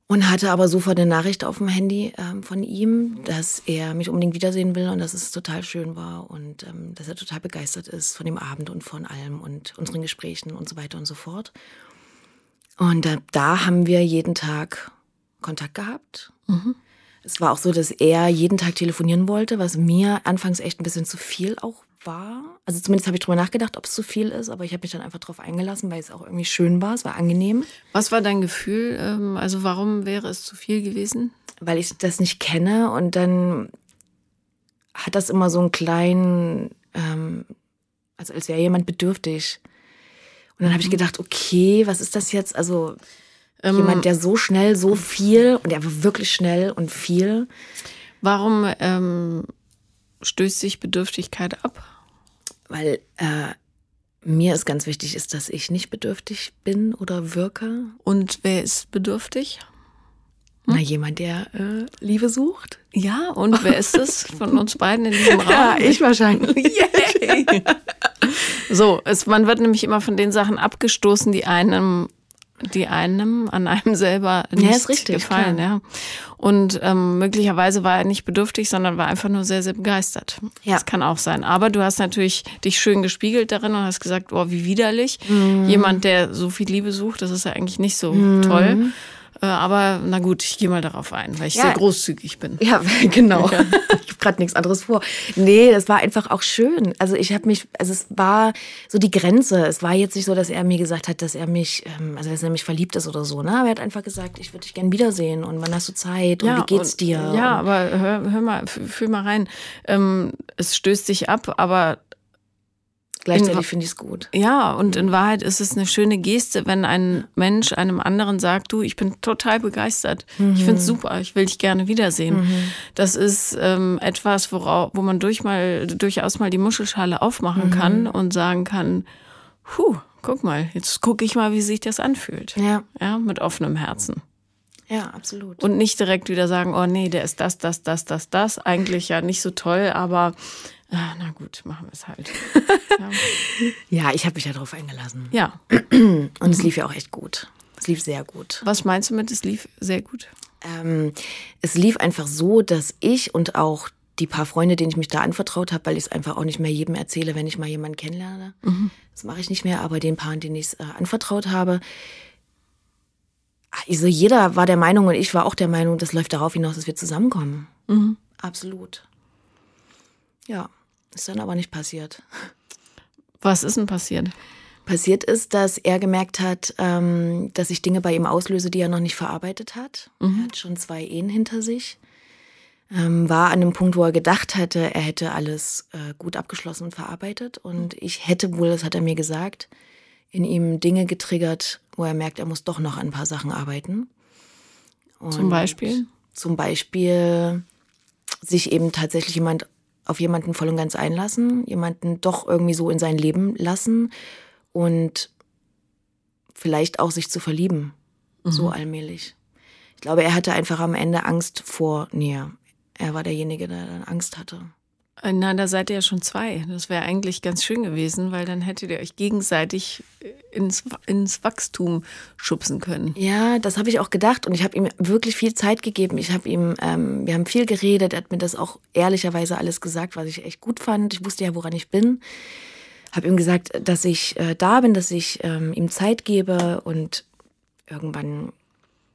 Speaker 2: Und hatte aber sofort eine Nachricht auf dem Handy ähm, von ihm, dass er mich unbedingt wiedersehen will und dass es total schön war und ähm, dass er total begeistert ist von dem Abend und von allem und unseren Gesprächen und so weiter und so fort. Und da, da haben wir jeden Tag Kontakt gehabt. Es war auch so, dass er jeden Tag telefonieren wollte, was mir anfangs echt ein bisschen zu viel auch war. Also zumindest habe ich drüber nachgedacht, ob es zu viel ist, aber ich habe mich dann einfach drauf eingelassen, weil es auch irgendwie schön war, es war angenehm,
Speaker 1: Was war dein Gefühl? Ähm, also, warum wäre es zu viel gewesen?
Speaker 2: weil ich das nicht kenne und dann hat das immer so einen kleinen, ähm, also als wäre jemand bedürftig. Und dann habe ich gedacht, okay, was ist das jetzt? Also jemand, der so schnell, so viel und er war wirklich schnell und viel.
Speaker 1: Warum ähm, stößt sich Bedürftigkeit ab?
Speaker 2: weil äh, mir ist ganz wichtig ist, dass ich nicht bedürftig bin oder wirke.
Speaker 1: Und wer ist bedürftig?
Speaker 2: Na, jemand, der äh, Liebe sucht.
Speaker 1: Ja, und wer ist es von uns beiden in diesem Raum?
Speaker 2: wahrscheinlich.
Speaker 1: Yay. So, es, man wird nämlich immer von den Sachen abgestoßen, die einem, die einem an einem selber nicht
Speaker 2: ist richtig,
Speaker 1: gefallen.
Speaker 2: klar.
Speaker 1: Ja. Und ähm, möglicherweise war er nicht bedürftig, sondern war einfach nur sehr, sehr begeistert.
Speaker 2: Ja.
Speaker 1: Das kann auch sein. Aber du hast natürlich dich schön gespiegelt darin und hast gesagt, oh, wie widerlich.
Speaker 2: Mhm.
Speaker 1: Jemand, der so viel Liebe sucht, das ist ja eigentlich nicht so toll. Äh, aber na gut, ich gehe mal darauf ein, weil ich
Speaker 2: Ja.
Speaker 1: sehr großzügig bin.
Speaker 2: Ja, genau. Ich habe gerade nichts anderes vor. Nee, das war einfach auch schön. Also ich habe mich, also es war so die Grenze. Es war jetzt nicht so, dass er mir gesagt hat, dass er mich, ähm, also dass er mich verliebt ist oder so. Ne? Aber er hat einfach gesagt, ich würde dich gern wiedersehen und wann hast du Zeit und wie geht's
Speaker 1: und-
Speaker 2: dir?
Speaker 1: Ja, aber hör, hör mal, fühl mal rein. Ähm, es stößt sich ab, aber
Speaker 2: gleichzeitig
Speaker 1: in-
Speaker 2: finde ich es gut.
Speaker 1: ja, und in Wahrheit ist es eine schöne Geste, wenn ein Mensch einem anderen sagt, du, ich bin total begeistert. Ich finde es super, ich will dich gerne wiedersehen. Das ist ähm, etwas, worauf, wo man durch mal, durchaus mal die Muschelschale aufmachen kann und sagen kann, puh, guck mal, jetzt gucke ich mal, wie sich das anfühlt.
Speaker 2: Ja,
Speaker 1: Ja, mit offenem Herzen.
Speaker 2: ja, absolut.
Speaker 1: Und nicht direkt wieder sagen, oh nee, der ist das, das, das, das, das. Eigentlich ja nicht so toll, aber ah, na gut, machen wir es halt.
Speaker 2: Ja, ich habe mich ja darauf eingelassen.
Speaker 1: Ja,
Speaker 2: Und es lief ja auch echt gut. Es lief sehr gut.
Speaker 1: was meinst du mit, es lief sehr gut?
Speaker 2: Ähm, es lief einfach so, dass ich und auch die paar Freunde, denen ich mich da anvertraut habe, weil ich es einfach auch nicht mehr jedem erzähle, wenn ich mal jemanden kennenlerne. Das mache ich nicht mehr, aber den Paaren, denen ich es äh, anvertraut habe, also jeder war der Meinung und ich war auch der Meinung, das läuft darauf hinaus, dass wir zusammenkommen. Absolut. Ja, ist dann aber nicht passiert.
Speaker 1: Was ist denn passiert?
Speaker 2: Passiert ist, dass er gemerkt hat, ähm, dass ich Dinge bei ihm auslöse, die er noch nicht verarbeitet hat. Er hat schon zwei Ehen hinter sich. Ähm, war an einem Punkt, wo er gedacht hatte, er hätte alles äh, gut abgeschlossen und verarbeitet. Und ich hätte wohl, das hat er mir gesagt, in ihm Dinge getriggert, wo er merkt, er muss doch noch an ein paar Sachen arbeiten.
Speaker 1: Und zum Beispiel?
Speaker 2: Zum Beispiel sich eben tatsächlich jemand auf jemanden voll und ganz einlassen, jemanden doch irgendwie so in sein Leben lassen und vielleicht auch sich zu verlieben. Mhm. So allmählich. Ich glaube, er hatte einfach am Ende Angst vor Nähe. Er war derjenige, der dann Angst hatte.
Speaker 1: Äh, na, da seid ihr ja schon zwei. Das wäre eigentlich ganz schön gewesen, weil dann hättet ihr euch gegenseitig ins, ins Wachstum schubsen können.
Speaker 2: Ja, das habe ich auch gedacht und ich habe ihm wirklich viel Zeit gegeben. Ich habe ihm, ähm, wir haben viel geredet, er hat mir das auch ehrlicherweise alles gesagt, was ich echt gut fand. Ich wusste ja, woran ich bin. Habe ihm gesagt, dass ich äh, da bin, dass ich ähm, ihm Zeit gebe und irgendwann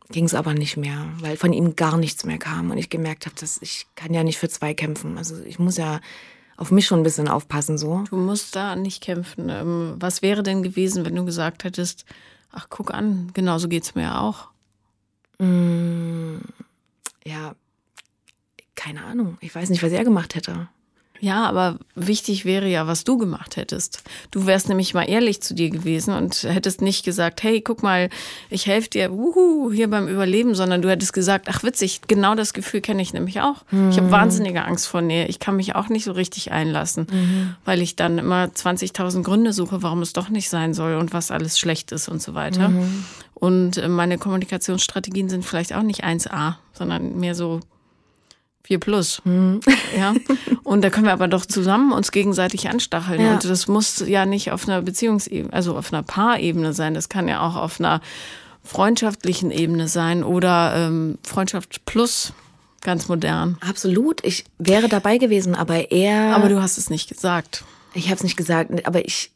Speaker 2: ging es aber nicht mehr, weil von ihm gar nichts mehr kam und ich gemerkt habe, dass ich kann ja nicht für zwei kämpfen. Also ich muss ja auf mich schon ein bisschen aufpassen so.
Speaker 1: Du musst da nicht kämpfen. Ähm, was wäre denn gewesen, wenn du gesagt hättest, ach guck an, genauso geht's mir ja auch?
Speaker 2: Mm, ja, keine Ahnung. Ich weiß nicht, was er gemacht hätte.
Speaker 1: Ja, aber wichtig wäre ja, was du gemacht hättest. Du wärst nämlich mal ehrlich zu dir gewesen und hättest nicht gesagt, hey, guck mal, ich helfe dir wuhu, hier beim Überleben, sondern du hättest gesagt, ach witzig, genau das Gefühl kenne ich nämlich auch. Mhm. Ich habe wahnsinnige Angst vor Nähe. Ich kann mich auch nicht so richtig einlassen, mhm. weil ich dann immer 20.000 Gründe suche, warum es doch nicht sein soll und was alles schlecht ist und so weiter. Mhm. Und äh, meine Kommunikationsstrategien sind vielleicht auch nicht 1a, sondern mehr so 4 plus. Mhm. Ja. Und da können wir aber doch zusammen uns gegenseitig anstacheln. Ja. Und das muss ja nicht auf einer Beziehungsebene, also auf einer Paarebene sein. Das kann ja auch auf einer freundschaftlichen Ebene sein oder ähm, Freundschaft plus ganz modern.
Speaker 2: Absolut. Ich wäre dabei gewesen, aber er.
Speaker 1: Aber du hast es nicht gesagt.
Speaker 2: Ich habe es nicht gesagt, aber ich,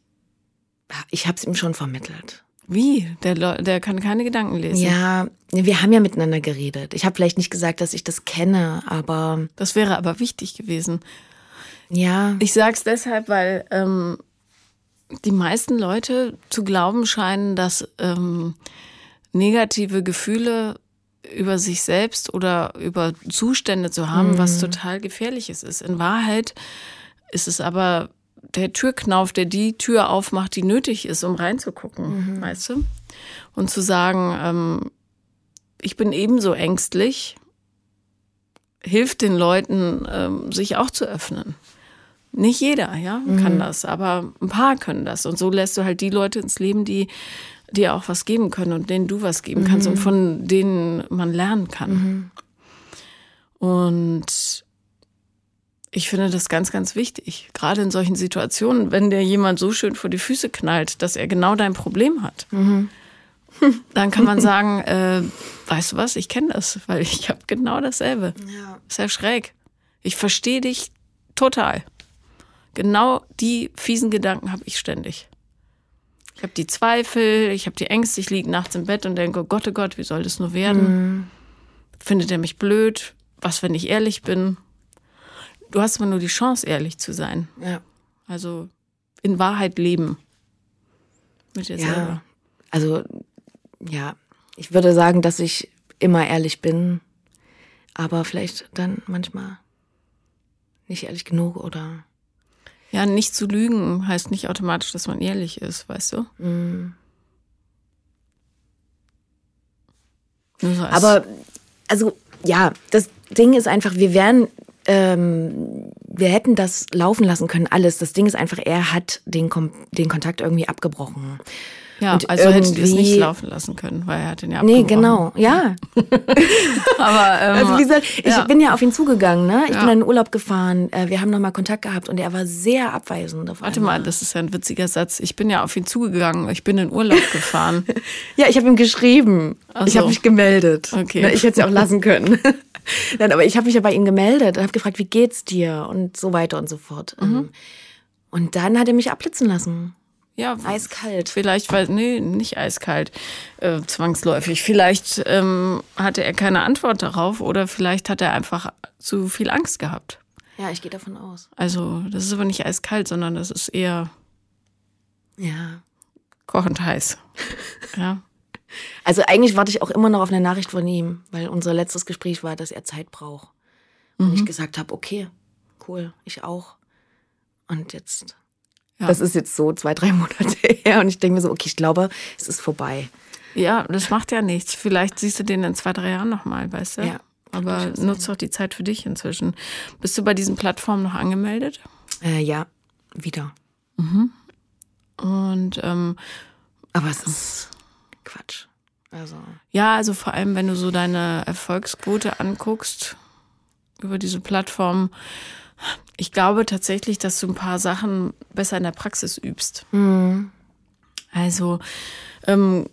Speaker 2: ich habe es ihm schon vermittelt.
Speaker 1: Wie? Der, der kann keine Gedanken lesen.
Speaker 2: Ja, wir haben ja miteinander geredet. Ich habe vielleicht nicht gesagt, dass ich das kenne, aber.
Speaker 1: Das wäre aber wichtig gewesen.
Speaker 2: Ja.
Speaker 1: Ich sag's deshalb, weil ähm, die meisten Leute zu glauben scheinen, dass ähm, negative Gefühle über sich selbst oder über Zustände zu haben, mhm. was total gefährliches ist. In Wahrheit ist es aber der Türknauf, der die Tür aufmacht, die nötig ist, um reinzugucken, mhm. weißt du? Und zu sagen, ähm, ich bin ebenso ängstlich, hilft den Leuten, ähm, sich auch zu öffnen. Nicht jeder, ja, mhm. kann das, aber ein paar können das. Und so lässt du halt die Leute ins Leben, die dir auch was geben können und denen du was geben mhm. kannst und von denen man lernen kann. Mhm. Und ich finde das ganz, ganz wichtig. Gerade in solchen Situationen, wenn dir jemand so schön vor die Füße knallt, dass er genau dein Problem hat. Mhm. Dann kann man sagen, äh, weißt du was, ich kenne das, weil ich habe genau dasselbe. Ja. Ist ja schräg. Ich verstehe dich total. Genau die fiesen Gedanken habe ich ständig. Ich habe die Zweifel, ich habe die Ängste, ich liege nachts im Bett und denke, oh Gott, oh Gott, wie soll das nur werden? Mhm. Findet er mich blöd? Was, wenn ich ehrlich bin? Du hast immer nur die Chance, ehrlich zu sein.
Speaker 2: Ja.
Speaker 1: Also in Wahrheit leben. Mit dir ja. selber.
Speaker 2: Also, ja, ich würde sagen, dass ich immer ehrlich bin, aber vielleicht dann manchmal nicht ehrlich genug oder.
Speaker 1: Ja, nicht zu lügen heißt nicht automatisch, dass man ehrlich ist, weißt du? Mm.
Speaker 2: So aber, also, ja, das Ding ist einfach, wir wären ähm, wir hätten das laufen lassen können, alles. Das Ding ist einfach, er hat den, Kom den Kontakt irgendwie abgebrochen.
Speaker 1: Ja, und also hättet ihr es nicht laufen lassen können, weil er hat den ja abgebrochen.
Speaker 2: Nee, genau, ja.
Speaker 1: Aber ähm,
Speaker 2: also wie gesagt, ich ja. bin ja auf ihn zugegangen, ne? Ich ja. bin in den Urlaub gefahren, äh, wir haben nochmal Kontakt gehabt und er war sehr abweisend. Auf
Speaker 1: Warte mal, das ist ja ein witziger Satz. Ich bin ja auf ihn zugegangen, ich bin in den Urlaub gefahren.
Speaker 2: ja, ich habe ihm geschrieben. So. Ich habe mich gemeldet.
Speaker 1: Okay.
Speaker 2: Ich hätte es ja auch lassen können. Nein, aber ich habe mich ja bei ihm gemeldet und habe gefragt, wie geht's dir und so weiter und so fort. Mhm. Ähm, und dann hat er mich abblitzen lassen.
Speaker 1: Ja, eiskalt. Vielleicht, weil, nee, nicht eiskalt, äh, zwangsläufig. Vielleicht ähm, hatte er keine Antwort darauf oder vielleicht hat er einfach zu viel Angst gehabt.
Speaker 2: Ja, ich gehe davon aus.
Speaker 1: Also, das ist aber nicht eiskalt, sondern das ist eher.
Speaker 2: Ja.
Speaker 1: Kochend heiß. ja.
Speaker 2: Also eigentlich warte ich auch immer noch auf eine Nachricht von ihm, weil unser letztes Gespräch war, dass er Zeit braucht. Und mhm. ich gesagt habe, okay, cool, ich auch. Und jetzt. Ja. Das ist jetzt so zwei, drei Monate her und ich denke mir so, okay, ich glaube, es ist vorbei.
Speaker 1: Ja, das macht ja nichts. Vielleicht siehst du den in zwei, drei Jahren nochmal, weißt du?
Speaker 2: Ja.
Speaker 1: Aber nutzt doch die Zeit für dich inzwischen. Bist du bei diesen Plattformen noch angemeldet?
Speaker 2: Äh, ja, wieder.
Speaker 1: Mhm. Und ähm,
Speaker 2: aber es ist Quatsch.
Speaker 1: Also. Ja, also vor allem, wenn du so deine Erfolgsquote anguckst über diese Plattform, ich glaube tatsächlich, dass du ein paar Sachen besser in der Praxis übst.
Speaker 2: Mhm.
Speaker 1: Also ähm,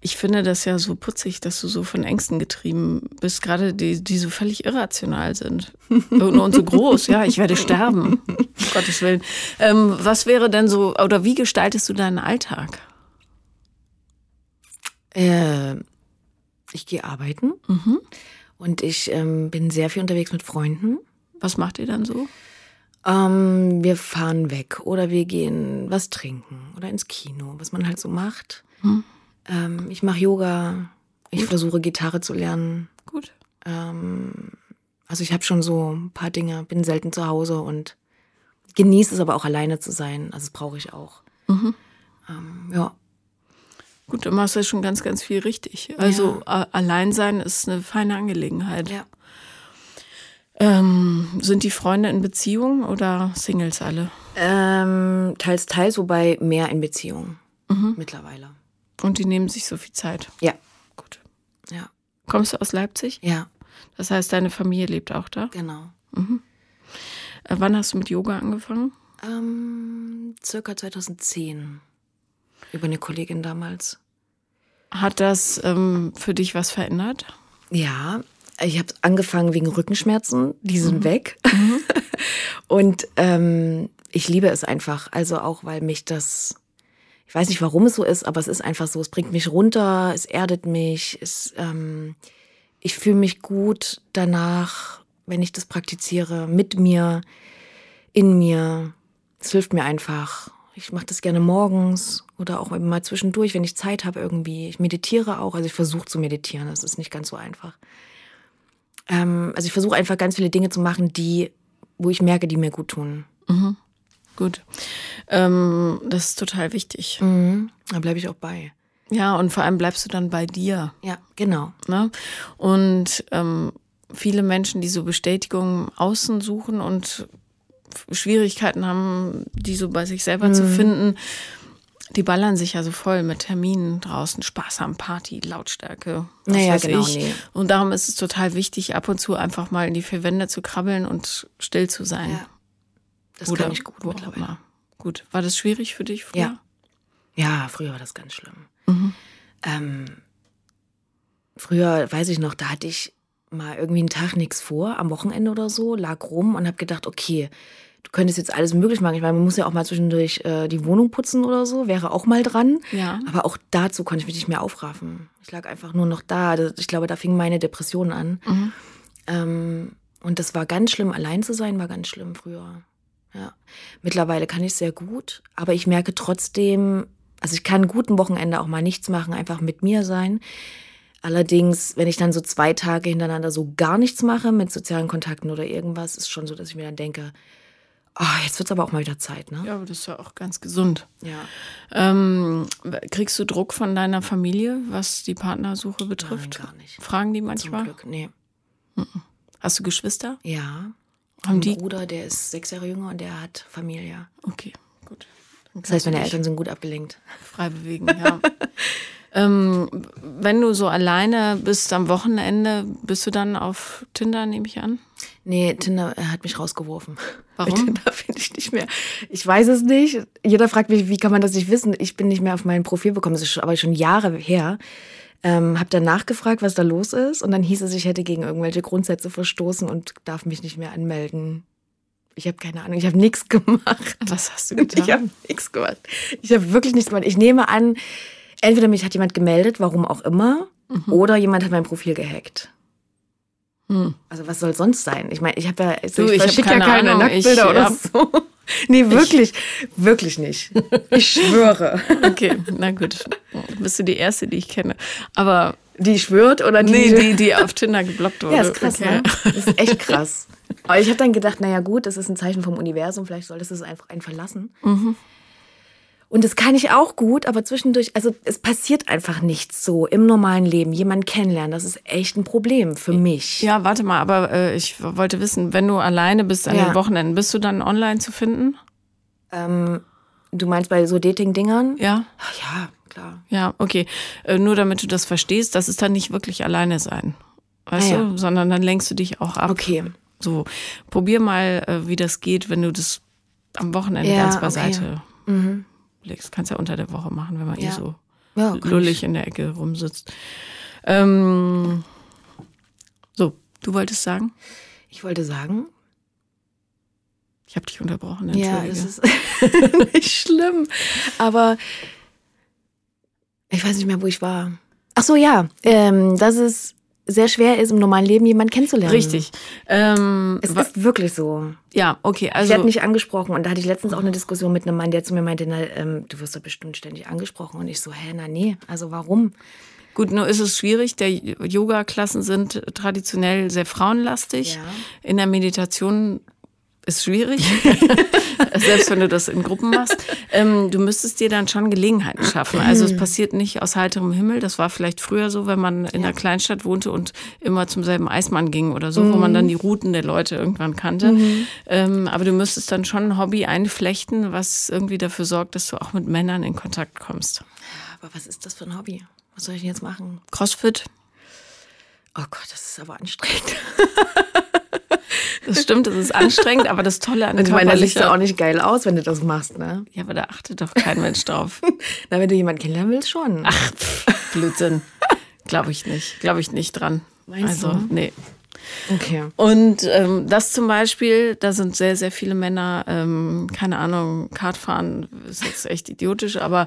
Speaker 1: ich finde das ja so putzig, dass du so von Ängsten getrieben bist, gerade die, die so völlig irrational sind. Und, so groß, ja, ich werde sterben. Um Gottes Willen. Ähm, was wäre denn so, oder wie gestaltest du deinen Alltag?
Speaker 2: Äh, ich gehe arbeiten
Speaker 1: mhm.
Speaker 2: und ich ähm, bin sehr viel unterwegs mit Freunden.
Speaker 1: Was macht ihr dann so?
Speaker 2: Ähm, wir fahren weg oder wir gehen was trinken oder ins Kino, was man halt so macht.
Speaker 1: Mhm.
Speaker 2: Ähm, ich mache Yoga. Ich Gut. versuche Gitarre zu lernen.
Speaker 1: Gut.
Speaker 2: Ähm, also ich habe schon so ein paar Dinge, bin selten zu Hause und genieße es aber auch alleine zu sein. Also das brauche ich auch.
Speaker 1: Mhm.
Speaker 2: Ähm, ja.
Speaker 1: Gut, du machst ja schon ganz, ganz viel richtig. Also ja. allein sein ist eine feine Angelegenheit.
Speaker 2: Ja.
Speaker 1: Ähm, sind die Freunde in Beziehung oder Singles alle?
Speaker 2: Ähm, teils, teils, wobei mehr in Beziehung
Speaker 1: mhm.
Speaker 2: mittlerweile.
Speaker 1: Und die nehmen sich so viel Zeit.
Speaker 2: Ja.
Speaker 1: Gut.
Speaker 2: Ja.
Speaker 1: Kommst du aus Leipzig?
Speaker 2: Ja.
Speaker 1: Das heißt, deine Familie lebt auch da?
Speaker 2: Genau.
Speaker 1: Mhm. Äh, wann hast du mit Yoga angefangen?
Speaker 2: Ähm, circa 2010. Über eine Kollegin damals.
Speaker 1: Hat das ähm, für dich was verändert?
Speaker 2: Ja, ich habe angefangen wegen Rückenschmerzen, die sind mhm. weg.
Speaker 1: Mhm.
Speaker 2: Und ähm, ich liebe es einfach. Also auch, weil mich das ich weiß nicht, warum es so ist, aber es ist einfach so. Es bringt mich runter, es erdet mich, es, ähm, ich fühle mich gut danach, wenn ich das praktiziere, mit mir, in mir. Es hilft mir einfach. Ich mache das gerne morgens oder auch mal zwischendurch, wenn ich Zeit habe irgendwie. Ich meditiere auch, also ich versuche zu meditieren, das ist nicht ganz so einfach. Ähm, also ich versuche einfach ganz viele Dinge zu machen, die, wo ich merke, die mir gut tun.
Speaker 1: Mhm. Gut. Ähm, das ist total wichtig.
Speaker 2: Mhm. Da bleibe ich auch bei.
Speaker 1: Ja, und vor allem bleibst du dann bei dir.
Speaker 2: Ja, genau.
Speaker 1: Ne? Und ähm, viele Menschen, die so Bestätigung außen suchen und Schwierigkeiten haben, die so bei sich selber mhm. zu finden, die ballern sich ja so voll mit Terminen draußen, Spaß haben, Party, Lautstärke.
Speaker 2: Naja, genau. Ich. Nee.
Speaker 1: Und darum ist es total wichtig, ab und zu einfach mal in die vier Wände zu krabbeln und still zu sein.
Speaker 2: Ja. Das Oder kann ich gut mittlerweile.
Speaker 1: Gut. War das schwierig für dich früher?
Speaker 2: Ja. Ja, früher war das ganz schlimm.
Speaker 1: Mhm.
Speaker 2: Ähm, früher, weiß ich noch, da hatte ich mal irgendwie einen Tag nichts vor, am Wochenende oder so, lag rum und habe gedacht, okay, du könntest jetzt alles möglich machen. Ich meine, man muss ja auch mal zwischendurch äh, die Wohnung putzen oder so, wäre auch mal dran.
Speaker 1: Ja.
Speaker 2: Aber auch dazu konnte ich mich nicht mehr aufraffen. Ich lag einfach nur noch da. Ich glaube, da fing meine Depression an.
Speaker 1: Mhm.
Speaker 2: Ähm, und das war ganz schlimm. Allein zu sein war ganz schlimm früher. Ja. Mittlerweile kann ich sehr gut, aber ich merke trotzdem, also ich kann gut ein Wochenende auch mal nichts machen, einfach mit mir sein. Allerdings, wenn ich dann so zwei Tage hintereinander so gar nichts mache mit sozialen Kontakten oder irgendwas, ist schon so, dass ich mir dann denke, oh, jetzt wird es aber auch mal wieder Zeit, ne?
Speaker 1: Ja, aber das ist ja auch ganz gesund.
Speaker 2: Ja.
Speaker 1: Ähm, kriegst du Druck von deiner Familie, was die Partnersuche betrifft?
Speaker 2: Nein, gar nicht.
Speaker 1: Fragen die manchmal?
Speaker 2: Zum Glück, nee.
Speaker 1: Hast du Geschwister?
Speaker 2: Ja.
Speaker 1: Haben die?
Speaker 2: Bruder, der ist sechs Jahre jünger und der hat Familie.
Speaker 1: Okay, gut.
Speaker 2: Das heißt, meine Eltern sind gut abgelenkt.
Speaker 1: Frei bewegen, ja. ähm, wenn du so alleine bist am Wochenende, bist du dann auf Tinder, nehme ich an?
Speaker 2: Nee, Tinder hat mich rausgeworfen.
Speaker 1: Warum?
Speaker 2: Bei Tinder finde ich nicht mehr. Ich weiß es nicht. Jeder fragt mich, wie kann man das nicht wissen? Ich bin nicht mehr auf mein Profil bekommen. Das ist aber schon Jahre her. Ähm, habe dann nachgefragt, was da los ist und dann hieß es, ich hätte gegen irgendwelche Grundsätze verstoßen und darf mich nicht mehr anmelden. Ich habe keine Ahnung, ich habe nichts gemacht.
Speaker 1: Was hast du getan?
Speaker 2: Ich habe nichts gemacht. Ich habe wirklich nichts gemacht. Ich nehme an, entweder mich hat jemand gemeldet, warum auch immer, mhm. oder jemand hat mein Profil gehackt.
Speaker 1: Hm.
Speaker 2: Also was soll sonst sein? Ich meine, ich habe ja,
Speaker 1: also du, ich, ich keine, ja keine Ahnung.
Speaker 2: Nacktbilder
Speaker 1: ich,
Speaker 2: oder ja. so. Nee, wirklich, ich. wirklich nicht. Ich schwöre.
Speaker 1: Okay, na gut. Bist du die Erste, die ich kenne. Aber
Speaker 2: die schwört oder die?
Speaker 1: Nee, die, die auf Tinder geblockt wurde.
Speaker 2: Ja, ist krass,
Speaker 1: okay.
Speaker 2: ne? Das ist echt krass. Aber ich habe dann gedacht, naja gut, das ist ein Zeichen vom Universum, vielleicht solltest du es einfach einen verlassen.
Speaker 1: Mhm.
Speaker 2: Und das kann ich auch gut, aber zwischendurch, also es passiert einfach nichts so im normalen Leben. Jemanden kennenlernen, das ist echt ein Problem für mich.
Speaker 1: Ja, warte mal, aber äh, ich wollte wissen, wenn du alleine bist an
Speaker 2: Ja.
Speaker 1: den Wochenenden, bist du dann online zu finden?
Speaker 2: Ähm, du meinst bei so Dating-Dingern?
Speaker 1: Ja?
Speaker 2: Ach ja, klar.
Speaker 1: Ja, okay. Äh, nur damit du das verstehst, das ist dann nicht wirklich alleine sein. Weißt
Speaker 2: Ah, ja.
Speaker 1: du? Sondern dann lenkst du dich auch ab.
Speaker 2: Okay.
Speaker 1: So, probier mal, äh, wie das geht, wenn du das am Wochenende
Speaker 2: Ja,
Speaker 1: ganz
Speaker 2: okay.
Speaker 1: beiseite
Speaker 2: Mhm.
Speaker 1: Legst. Kannst ja unter der Woche machen, wenn man eh
Speaker 2: Ja.
Speaker 1: so
Speaker 2: Ja,
Speaker 1: lullig in der Ecke rumsitzt. Ähm, so, du wolltest sagen?
Speaker 2: Ich wollte sagen,
Speaker 1: Ich habe dich unterbrochen,
Speaker 2: ja, es ist nicht schlimm. Aber ich weiß nicht mehr, wo ich war. Ach so, ja, ähm, dass es sehr schwer ist, im normalen Leben jemanden kennenzulernen.
Speaker 1: Richtig. Ähm,
Speaker 2: Es ist wirklich so.
Speaker 1: ja, okay,
Speaker 2: ich
Speaker 1: also
Speaker 2: werde nicht angesprochen. Und da hatte ich letztens auch eine Diskussion mit einem Mann, der zu mir meinte, na, ähm, du wirst doch bestimmt ständig angesprochen. Und ich so, hä, na nee, also warum?
Speaker 1: gut, nur ist es schwierig. Der Yoga-Klassen sind traditionell sehr frauenlastig.
Speaker 2: Ja.
Speaker 1: In der Meditation ist schwierig, selbst wenn du das in Gruppen machst. Ähm, du müsstest dir dann schon Gelegenheiten schaffen. Also es passiert nicht aus heiterem Himmel. Das war vielleicht früher so, wenn man in der Kleinstadt wohnte und immer zum selben Eismann ging oder so, wo man dann die Routen der Leute irgendwann kannte. Ähm, aber du müsstest dann schon ein Hobby einflechten, was irgendwie dafür sorgt, dass du auch mit Männern in Kontakt kommst.
Speaker 2: Aber was ist das für ein Hobby? Was soll ich denn jetzt machen?
Speaker 1: Crossfit,
Speaker 2: Oh Gott, das ist aber anstrengend.
Speaker 1: das stimmt, das ist anstrengend, aber das Tolle an
Speaker 2: Und ich meine, da
Speaker 1: körperlicher-
Speaker 2: auch nicht geil aus, wenn du das machst, ne?
Speaker 1: Ja, aber da achtet doch kein Mensch drauf.
Speaker 2: Na, wenn du jemanden kennenlernen willst, schon.
Speaker 1: Ach, pff, Blödsinn. Glaube ich nicht. Glaube ich nicht dran.
Speaker 2: Meinst
Speaker 1: also,
Speaker 2: du?
Speaker 1: nee.
Speaker 2: Okay.
Speaker 1: Und ähm, das zum Beispiel, da sind sehr, sehr viele Männer, ähm, keine Ahnung, Kartfahren ist jetzt echt idiotisch, aber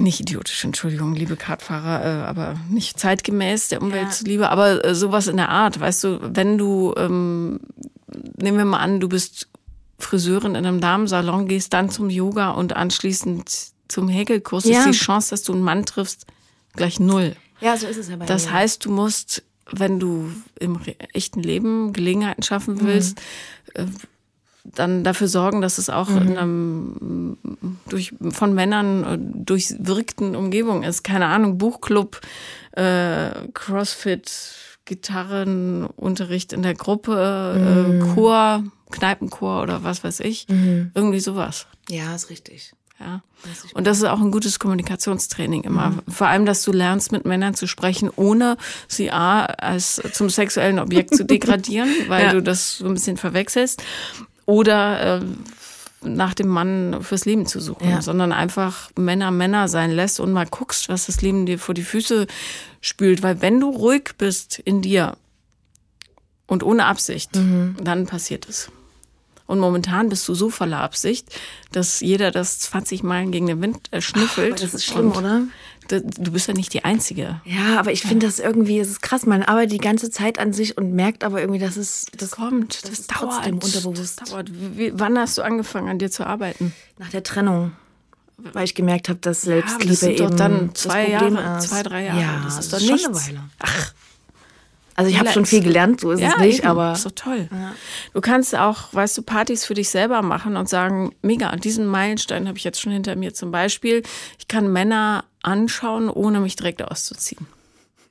Speaker 1: nicht idiotisch, Entschuldigung, liebe Kartfahrer, äh, aber nicht zeitgemäß der Umwelt
Speaker 2: Ja.
Speaker 1: zuliebe, aber äh, sowas in der Art, weißt du, wenn du, ähm, nehmen wir mal an, du bist Friseurin in einem Damensalon, gehst dann zum Yoga und anschließend zum Häkelkurs,
Speaker 2: Ja.
Speaker 1: ist die Chance, dass du einen Mann triffst, gleich null.
Speaker 2: Ja, so ist es ja bei
Speaker 1: Das heißt, du musst, wenn du im echten Leben Gelegenheiten schaffen willst, äh, dann dafür sorgen, dass es auch in einem durch, von Männern äh, durchwirkten Umgebung ist. Keine Ahnung, Buchclub, äh, Crossfit, Gitarrenunterricht in der Gruppe, äh, Chor, Kneipenchor oder was weiß ich. Irgendwie sowas.
Speaker 2: Ja, ist richtig.
Speaker 1: Ja. Und das ist auch ein gutes Kommunikationstraining immer.
Speaker 2: Mhm.
Speaker 1: Vor allem, dass du lernst, mit Männern zu sprechen, ohne sie A, als zum sexuellen Objekt zu degradieren, weil
Speaker 2: Ja.
Speaker 1: du das so ein bisschen verwechselst. Oder äh, nach dem Mann fürs Leben zu suchen,
Speaker 2: Ja.
Speaker 1: sondern einfach Männer Männer sein lässt und mal guckst, was das Leben dir vor die Füße spült. Weil wenn du ruhig bist in dir und ohne Absicht,
Speaker 2: Mhm.
Speaker 1: dann passiert es. Und momentan bist du so voller Absicht, dass jeder das 20 Meilen gegen den Wind äh, schnüffelt.
Speaker 2: Aber das ist schlimm, oder?
Speaker 1: Du bist ja nicht die Einzige.
Speaker 2: Ja, aber ich finde das irgendwie, es ist krass. Man arbeitet die ganze Zeit an sich und merkt aber irgendwie, dass es
Speaker 1: Das kommt, das,
Speaker 2: ist
Speaker 1: dauert.
Speaker 2: trotzdem unterbewusst.
Speaker 1: Das dauert. Wie, wann hast du angefangen, an dir zu arbeiten?
Speaker 2: nach der Trennung, weil ich gemerkt habe, dass Selbstliebe
Speaker 1: das sind
Speaker 2: eben
Speaker 1: dann
Speaker 2: das
Speaker 1: zwei Jahre,
Speaker 2: ist.
Speaker 1: zwei, drei Jahre.
Speaker 2: Ja,
Speaker 1: Das
Speaker 2: das
Speaker 1: ist doch
Speaker 2: schon
Speaker 1: nichts.
Speaker 2: eine Weile. Ach. Also ich habe schon viel gelernt, so ist es nicht,
Speaker 1: eben.
Speaker 2: aber
Speaker 1: ist doch toll. Du kannst auch, weißt du, Partys für dich selber machen und sagen, mega, diesen Meilenstein habe ich jetzt schon hinter mir. Zum Beispiel, ich kann Männer anschauen, ohne mich direkt auszuziehen.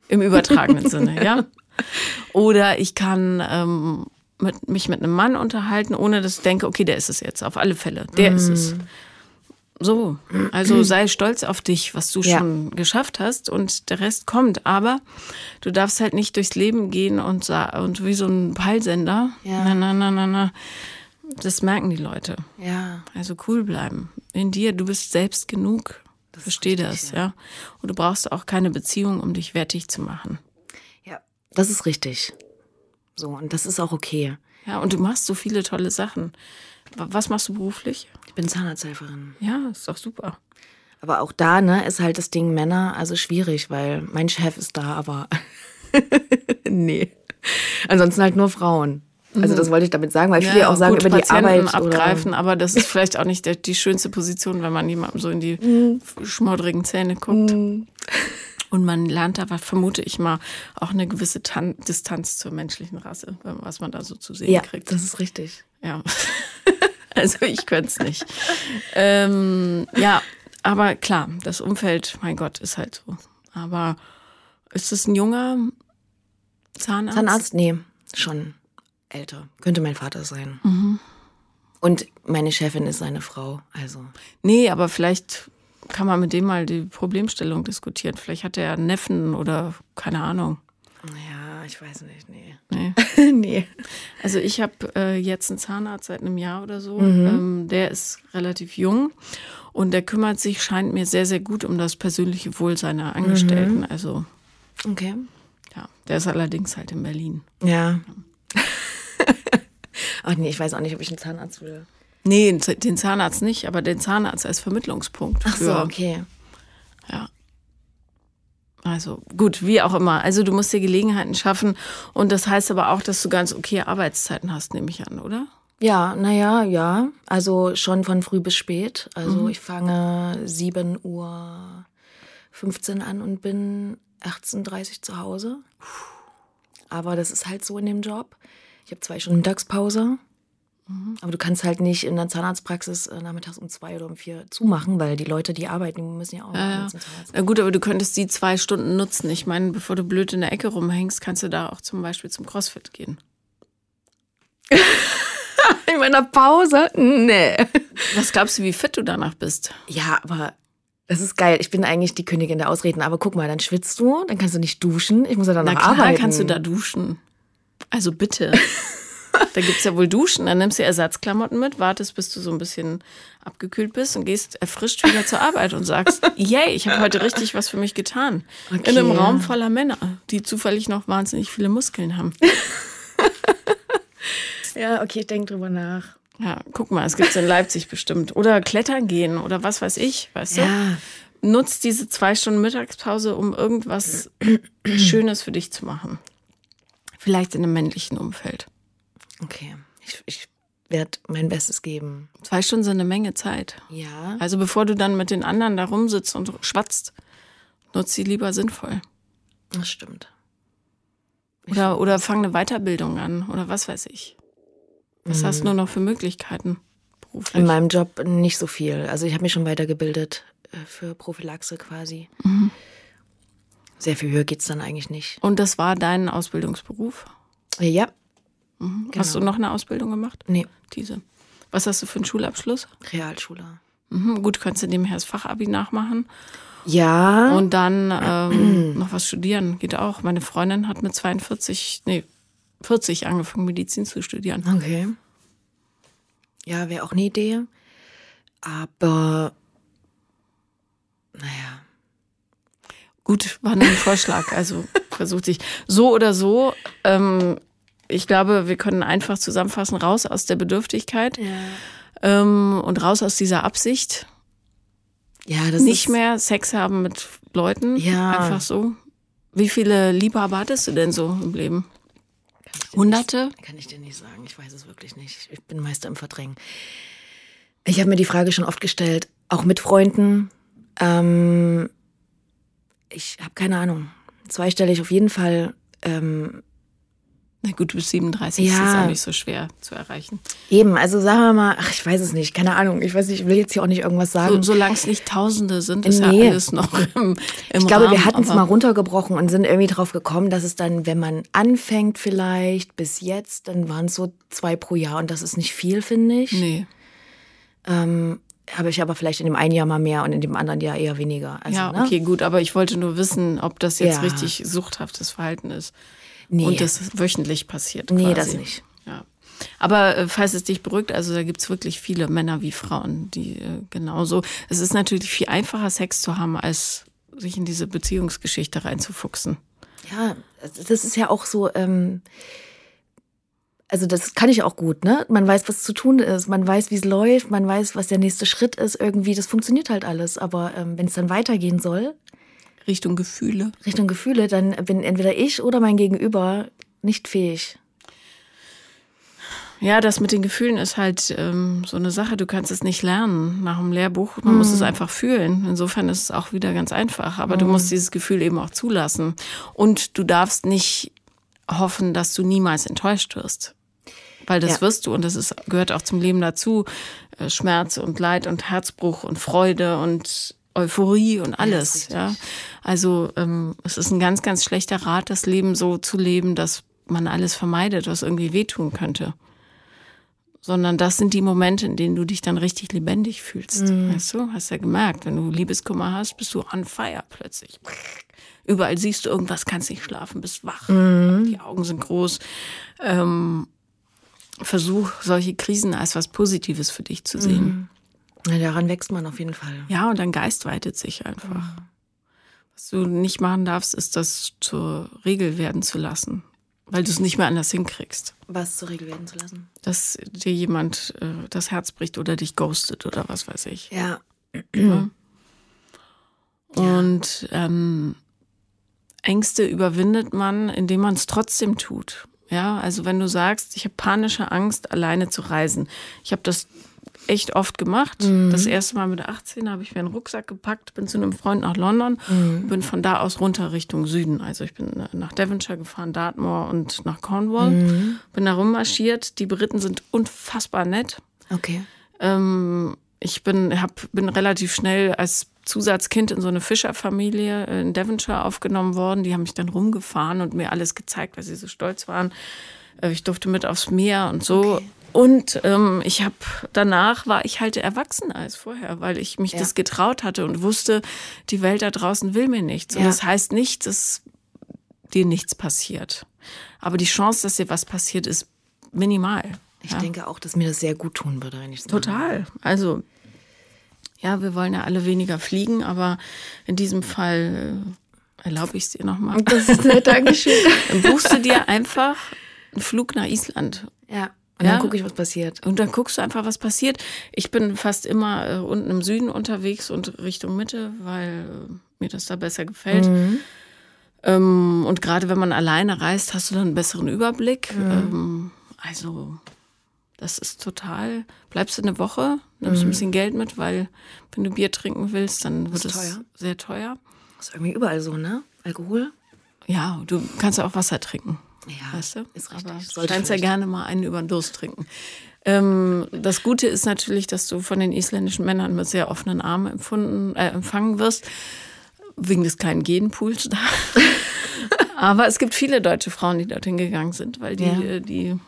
Speaker 1: Im übertragenen Sinne, ja. Oder ich kann ähm, mit, mich mit einem Mann unterhalten, ohne dass ich denke, okay, der ist es jetzt, auf alle Fälle. Der ist es. So, also sei stolz auf dich, was du
Speaker 2: Ja.
Speaker 1: schon geschafft hast und der Rest kommt. Aber du darfst halt nicht durchs Leben gehen und, und wie so ein Peilsender.
Speaker 2: Ja.
Speaker 1: Na, na, na, na, na. Das merken die Leute.
Speaker 2: ja,
Speaker 1: Also cool bleiben. In dir, du bist selbst genug. Versteh
Speaker 2: richtig,
Speaker 1: das, ja. Und du brauchst auch keine Beziehung, um dich wertig zu machen.
Speaker 2: ja, das ist richtig. So, und das ist auch okay.
Speaker 1: Ja, und du machst so viele tolle Sachen. Wa- Was machst du beruflich?
Speaker 2: Ich bin Zahnarzthelferin.
Speaker 1: Ja, ist doch super.
Speaker 2: Aber auch da, ne, ist halt das Ding Männer, also schwierig, weil mein Chef ist da, aber nee. Ansonsten halt nur Frauen. Also das wollte ich damit sagen, weil viele
Speaker 1: Ja,
Speaker 2: auch sagen
Speaker 1: gut,
Speaker 2: über die
Speaker 1: Patienten
Speaker 2: Arbeit
Speaker 1: abgreifen,
Speaker 2: oder
Speaker 1: aber das ist vielleicht auch nicht der, die schönste Position, wenn man jemandem so in die
Speaker 2: Mhm.
Speaker 1: schmoddrigen Zähne guckt. Und man lernt da, vermute ich mal, auch eine gewisse Tan Distanz zur menschlichen Rasse, was man da so zu sehen
Speaker 2: ja,
Speaker 1: kriegt.
Speaker 2: das ist richtig.
Speaker 1: Ja. also ich könnte es nicht. Ähm, ja, aber klar, das Umfeld, mein Gott, ist halt so. Aber ist es ein junger Zahnarzt?
Speaker 2: Zahnarzt? Nee, schon älter. Könnte mein Vater sein.
Speaker 1: Mhm.
Speaker 2: Und meine Chefin ist seine Frau, also.
Speaker 1: Nee, aber vielleicht kann man mit dem mal die Problemstellung diskutieren. Vielleicht hat er einen Neffen oder keine Ahnung.
Speaker 2: Ja, ich weiß nicht, nee.
Speaker 1: Nee.
Speaker 2: nee.
Speaker 1: Also ich habe äh, jetzt einen Zahnarzt seit einem Jahr oder so.
Speaker 2: Mhm.
Speaker 1: Ähm, der ist relativ jung und der kümmert sich, scheint mir sehr, sehr gut um das persönliche Wohl seiner Angestellten.
Speaker 2: Mhm.
Speaker 1: Also
Speaker 2: Okay.
Speaker 1: ja, der ist allerdings halt in Berlin.
Speaker 2: Ja. Ach nee, ich weiß auch nicht, ob ich einen Zahnarzt will.
Speaker 1: Nee, den Zahnarzt nicht, aber den Zahnarzt als Vermittlungspunkt.
Speaker 2: Ach so,
Speaker 1: für,
Speaker 2: okay.
Speaker 1: Ja. Also gut, wie auch immer. Also du musst dir Gelegenheiten schaffen und das heißt aber auch, dass du ganz okay Arbeitszeiten hast, nehme ich an, oder?
Speaker 2: Ja, naja, ja. Also schon von früh bis spät. Also ich fange 7 Uhr 15 an und bin 18.30 Uhr zu Hause. Aber das ist halt so in dem Job. Ich habe zwei Stunden Mittagspause. Aber du kannst halt nicht in der Zahnarztpraxis äh, nachmittags um zwei oder um vier zumachen, weil die Leute, die arbeiten, die müssen ja auch
Speaker 1: Ja, ja. gut, aber du könntest die zwei Stunden nutzen. Ich meine, bevor du blöd in der Ecke rumhängst, kannst du da auch zum Beispiel zum Crossfit gehen.
Speaker 2: In meiner Pause? Nee.
Speaker 1: Was glaubst du, wie fit du danach bist?
Speaker 2: Ja, aber das ist geil. Ich bin eigentlich die Königin der Ausreden. Aber guck mal, dann schwitzt du, dann kannst du nicht duschen. Ich muss ja danach
Speaker 1: Na klar
Speaker 2: arbeiten.
Speaker 1: kannst du da duschen. Also bitte. da gibt es ja wohl Duschen. Dann nimmst du Ersatzklamotten mit, wartest, bis du so ein bisschen abgekühlt bist und gehst erfrischt wieder zur Arbeit und sagst, yay, ich habe heute richtig was für mich getan.
Speaker 2: Okay.
Speaker 1: In einem Raum voller Männer, die zufällig noch wahnsinnig viele Muskeln haben.
Speaker 2: Ja, okay, ich denke drüber nach.
Speaker 1: Ja, guck mal, es gibt's in Leipzig bestimmt. Oder klettern gehen oder was weiß ich, weißt du?
Speaker 2: Ja.
Speaker 1: Nutz diese zwei Stunden Mittagspause, um irgendwas Schönes für dich zu machen. Vielleicht in einem männlichen Umfeld.
Speaker 2: Okay, ich, ich werde mein Bestes geben.
Speaker 1: Zwei Stunden sind eine Menge Zeit.
Speaker 2: Ja.
Speaker 1: Also bevor du dann mit den anderen da rumsitzt und schwatzt, nutz sie lieber sinnvoll.
Speaker 2: Das stimmt.
Speaker 1: Oder, oder fang eine Weiterbildung an oder was weiß ich. Was hast du nur noch für Möglichkeiten beruflich?
Speaker 2: In meinem Job nicht so viel. Also ich habe mich schon weitergebildet äh, für Prophylaxe quasi.
Speaker 1: Mhm.
Speaker 2: Sehr viel höher geht's dann eigentlich nicht.
Speaker 1: Und das war dein Ausbildungsberuf?
Speaker 2: Ja,
Speaker 1: Hast du noch eine Ausbildung gemacht?
Speaker 2: nee,
Speaker 1: Diese. Was hast du für einen Schulabschluss?
Speaker 2: Realschule.
Speaker 1: Mhm, gut, kannst du nebenher das Fachabi nachmachen
Speaker 2: Ja,
Speaker 1: und dann ähm, noch was studieren. Geht auch. Meine Freundin hat mit 42, nee, 40 angefangen, Medizin zu studieren.
Speaker 2: okay. Ja, wäre auch eine Idee. Aber, naja,
Speaker 1: Gut, war nur ein Vorschlag. Also versucht sich so oder so. Ähm, ich glaube, wir können einfach zusammenfassen, raus aus der Bedürftigkeit ähm, und raus aus dieser Absicht.
Speaker 2: ja, das
Speaker 1: Nicht mehr Sex haben mit Leuten.
Speaker 2: Ja.
Speaker 1: Einfach so. Wie viele Liebhaber hattest du denn so im Leben? Hunderte?
Speaker 2: Kann ich dir nicht sagen. Ich weiß es wirklich nicht. Ich bin Meister im Verdrängen. Ich habe mir die Frage schon oft gestellt, auch mit Freunden. Ähm, ich habe keine Ahnung. Zweistellig auf jeden Fall. Ähm,
Speaker 1: Na gut, bis 37 ist
Speaker 2: Ja.
Speaker 1: es auch nicht so schwer zu erreichen.
Speaker 2: eben, also sagen wir mal, ach, ich weiß es nicht, keine Ahnung. Ich weiß nicht, ich will jetzt hier auch nicht irgendwas
Speaker 1: So,
Speaker 2: sagen.
Speaker 1: solange es nicht Tausende sind, ist ja
Speaker 2: Nee.
Speaker 1: alles noch im, im
Speaker 2: ich glaube,
Speaker 1: Rahmen,
Speaker 2: wir hatten es mal runtergebrochen und sind irgendwie drauf gekommen, dass es dann, wenn man anfängt vielleicht bis jetzt, dann waren es so zwei pro Jahr und das ist nicht viel, finde ich.
Speaker 1: Nee.
Speaker 2: Ähm, habe ich aber vielleicht in dem einen Jahr mal mehr und in dem anderen Jahr eher weniger. Also,
Speaker 1: ja,
Speaker 2: ne?
Speaker 1: okay, gut, aber ich wollte nur wissen, ob das jetzt
Speaker 2: Ja.
Speaker 1: richtig suchthaftes Verhalten ist.
Speaker 2: Nee.
Speaker 1: Und das wöchentlich passiert.
Speaker 2: Nee,
Speaker 1: quasi.
Speaker 2: das nicht.
Speaker 1: Ja. Aber äh, falls es dich beruhigt, also da gibt's wirklich viele Männer wie Frauen, die äh, genauso. Es ist natürlich viel einfacher, Sex zu haben, als sich in diese Beziehungsgeschichte reinzufuchsen.
Speaker 2: Ja, das ist ja auch so, ähm, also das kann ich auch gut, ne? Man weiß, was zu tun ist, man weiß, wie es läuft, man weiß, was der nächste Schritt ist, irgendwie, das funktioniert halt alles. Aber ähm, wenn es dann weitergehen soll,
Speaker 1: Richtung Gefühle.
Speaker 2: Richtung Gefühle, dann bin entweder ich oder mein Gegenüber nicht fähig.
Speaker 1: Ja, das mit den Gefühlen ist halt ähm, so eine Sache. Du kannst es nicht lernen nach dem Lehrbuch. Man mhm. muss es einfach fühlen. Insofern ist es auch wieder ganz einfach. Aber mhm. du musst dieses Gefühl eben auch zulassen. Und du darfst nicht hoffen, dass du niemals enttäuscht wirst. Weil das ja. wirst du und das ist, gehört auch zum Leben dazu. Äh, Schmerz und Leid und Herzbruch und Freude und Euphorie und alles. Ja, ja. Also ähm, es ist ein ganz, ganz schlechter Rat, das Leben so zu leben, dass man alles vermeidet, was irgendwie wehtun könnte. Sondern das sind die Momente, in denen du dich dann richtig lebendig fühlst. Mhm. Weißt du, hast ja gemerkt, wenn du Liebeskummer hast, bist du on fire plötzlich. Überall siehst du irgendwas, kannst nicht schlafen, bist wach. Mhm. Die Augen sind groß. Ähm, versuch, solche Krisen als was Positives für dich zu sehen. Mhm.
Speaker 2: Ja, daran wächst man auf jeden Fall.
Speaker 1: Ja, und dein Geist weitet sich einfach. Mhm. Was du nicht machen darfst, ist das zur Regel werden zu lassen, weil du es nicht mehr anders hinkriegst.
Speaker 2: Was zur Regel werden zu lassen?
Speaker 1: Dass dir jemand äh, das Herz bricht oder dich ghostet oder was weiß ich.
Speaker 2: Ja.
Speaker 1: ja. Und ähm, Ängste überwindet man, indem man es trotzdem tut. Ja, also wenn du sagst, ich habe panische Angst, alleine zu reisen. Ich habe das echt oft gemacht. Mhm. Das erste Mal mit 18 habe ich mir einen Rucksack gepackt, bin zu einem Freund nach London, mhm. bin von da aus runter Richtung Süden. Also ich bin nach Devonshire gefahren, Dartmoor und nach Cornwall. Mhm. Bin da rummarschiert. Die Briten sind unfassbar nett.
Speaker 2: Okay.
Speaker 1: Ähm, ich bin, hab, bin relativ schnell als Zusatzkind in so eine Fischerfamilie in Devonshire aufgenommen worden. Die haben mich dann rumgefahren und mir alles gezeigt, weil sie so stolz waren. Äh, ich durfte mit aufs Meer und so. Okay. Und ähm, ich habe danach war ich halt erwachsener als vorher, weil ich mich ja. das getraut hatte und wusste, die Welt da draußen will mir nichts. Ja. Und das heißt nicht, dass dir nichts passiert. Aber die Chance, dass dir was passiert, ist minimal.
Speaker 2: Ich ja. denke auch, dass mir das sehr gut tun würde, wenn ich es
Speaker 1: Total. Also ja, wir wollen ja alle weniger fliegen, aber in diesem Fall äh, erlaube ich es dir nochmal.
Speaker 2: Das ist nett, Dankeschön.
Speaker 1: Dann buchst du dir einfach einen Flug nach Island.
Speaker 2: Ja. Und dann gucke ich, was passiert.
Speaker 1: Und dann guckst du einfach, was passiert. Ich bin fast immer äh, unten im Süden unterwegs und Richtung Mitte, weil äh, mir das da besser gefällt. Mhm. Ähm, und gerade wenn man alleine reist, hast du dann einen besseren Überblick. Mhm. Ähm, also das ist total. Bleibst du eine Woche, nimmst mhm. ein bisschen Geld mit, weil wenn du Bier trinken willst, dann wird es sehr teuer.
Speaker 2: Das ist irgendwie überall so, ne? Alkohol?
Speaker 1: Ja, du kannst auch Wasser trinken.
Speaker 2: Ja,
Speaker 1: weißt du?
Speaker 2: ist richtig.
Speaker 1: Aber du kannst ja gerne mal einen über den Durst trinken. Ähm, das Gute ist natürlich, dass du von den isländischen Männern mit sehr offenen Armen empfunden, äh, empfangen wirst, wegen des kleinen Genpools da. Aber es gibt viele deutsche Frauen, die dorthin gegangen sind, weil die, ja. Äh, die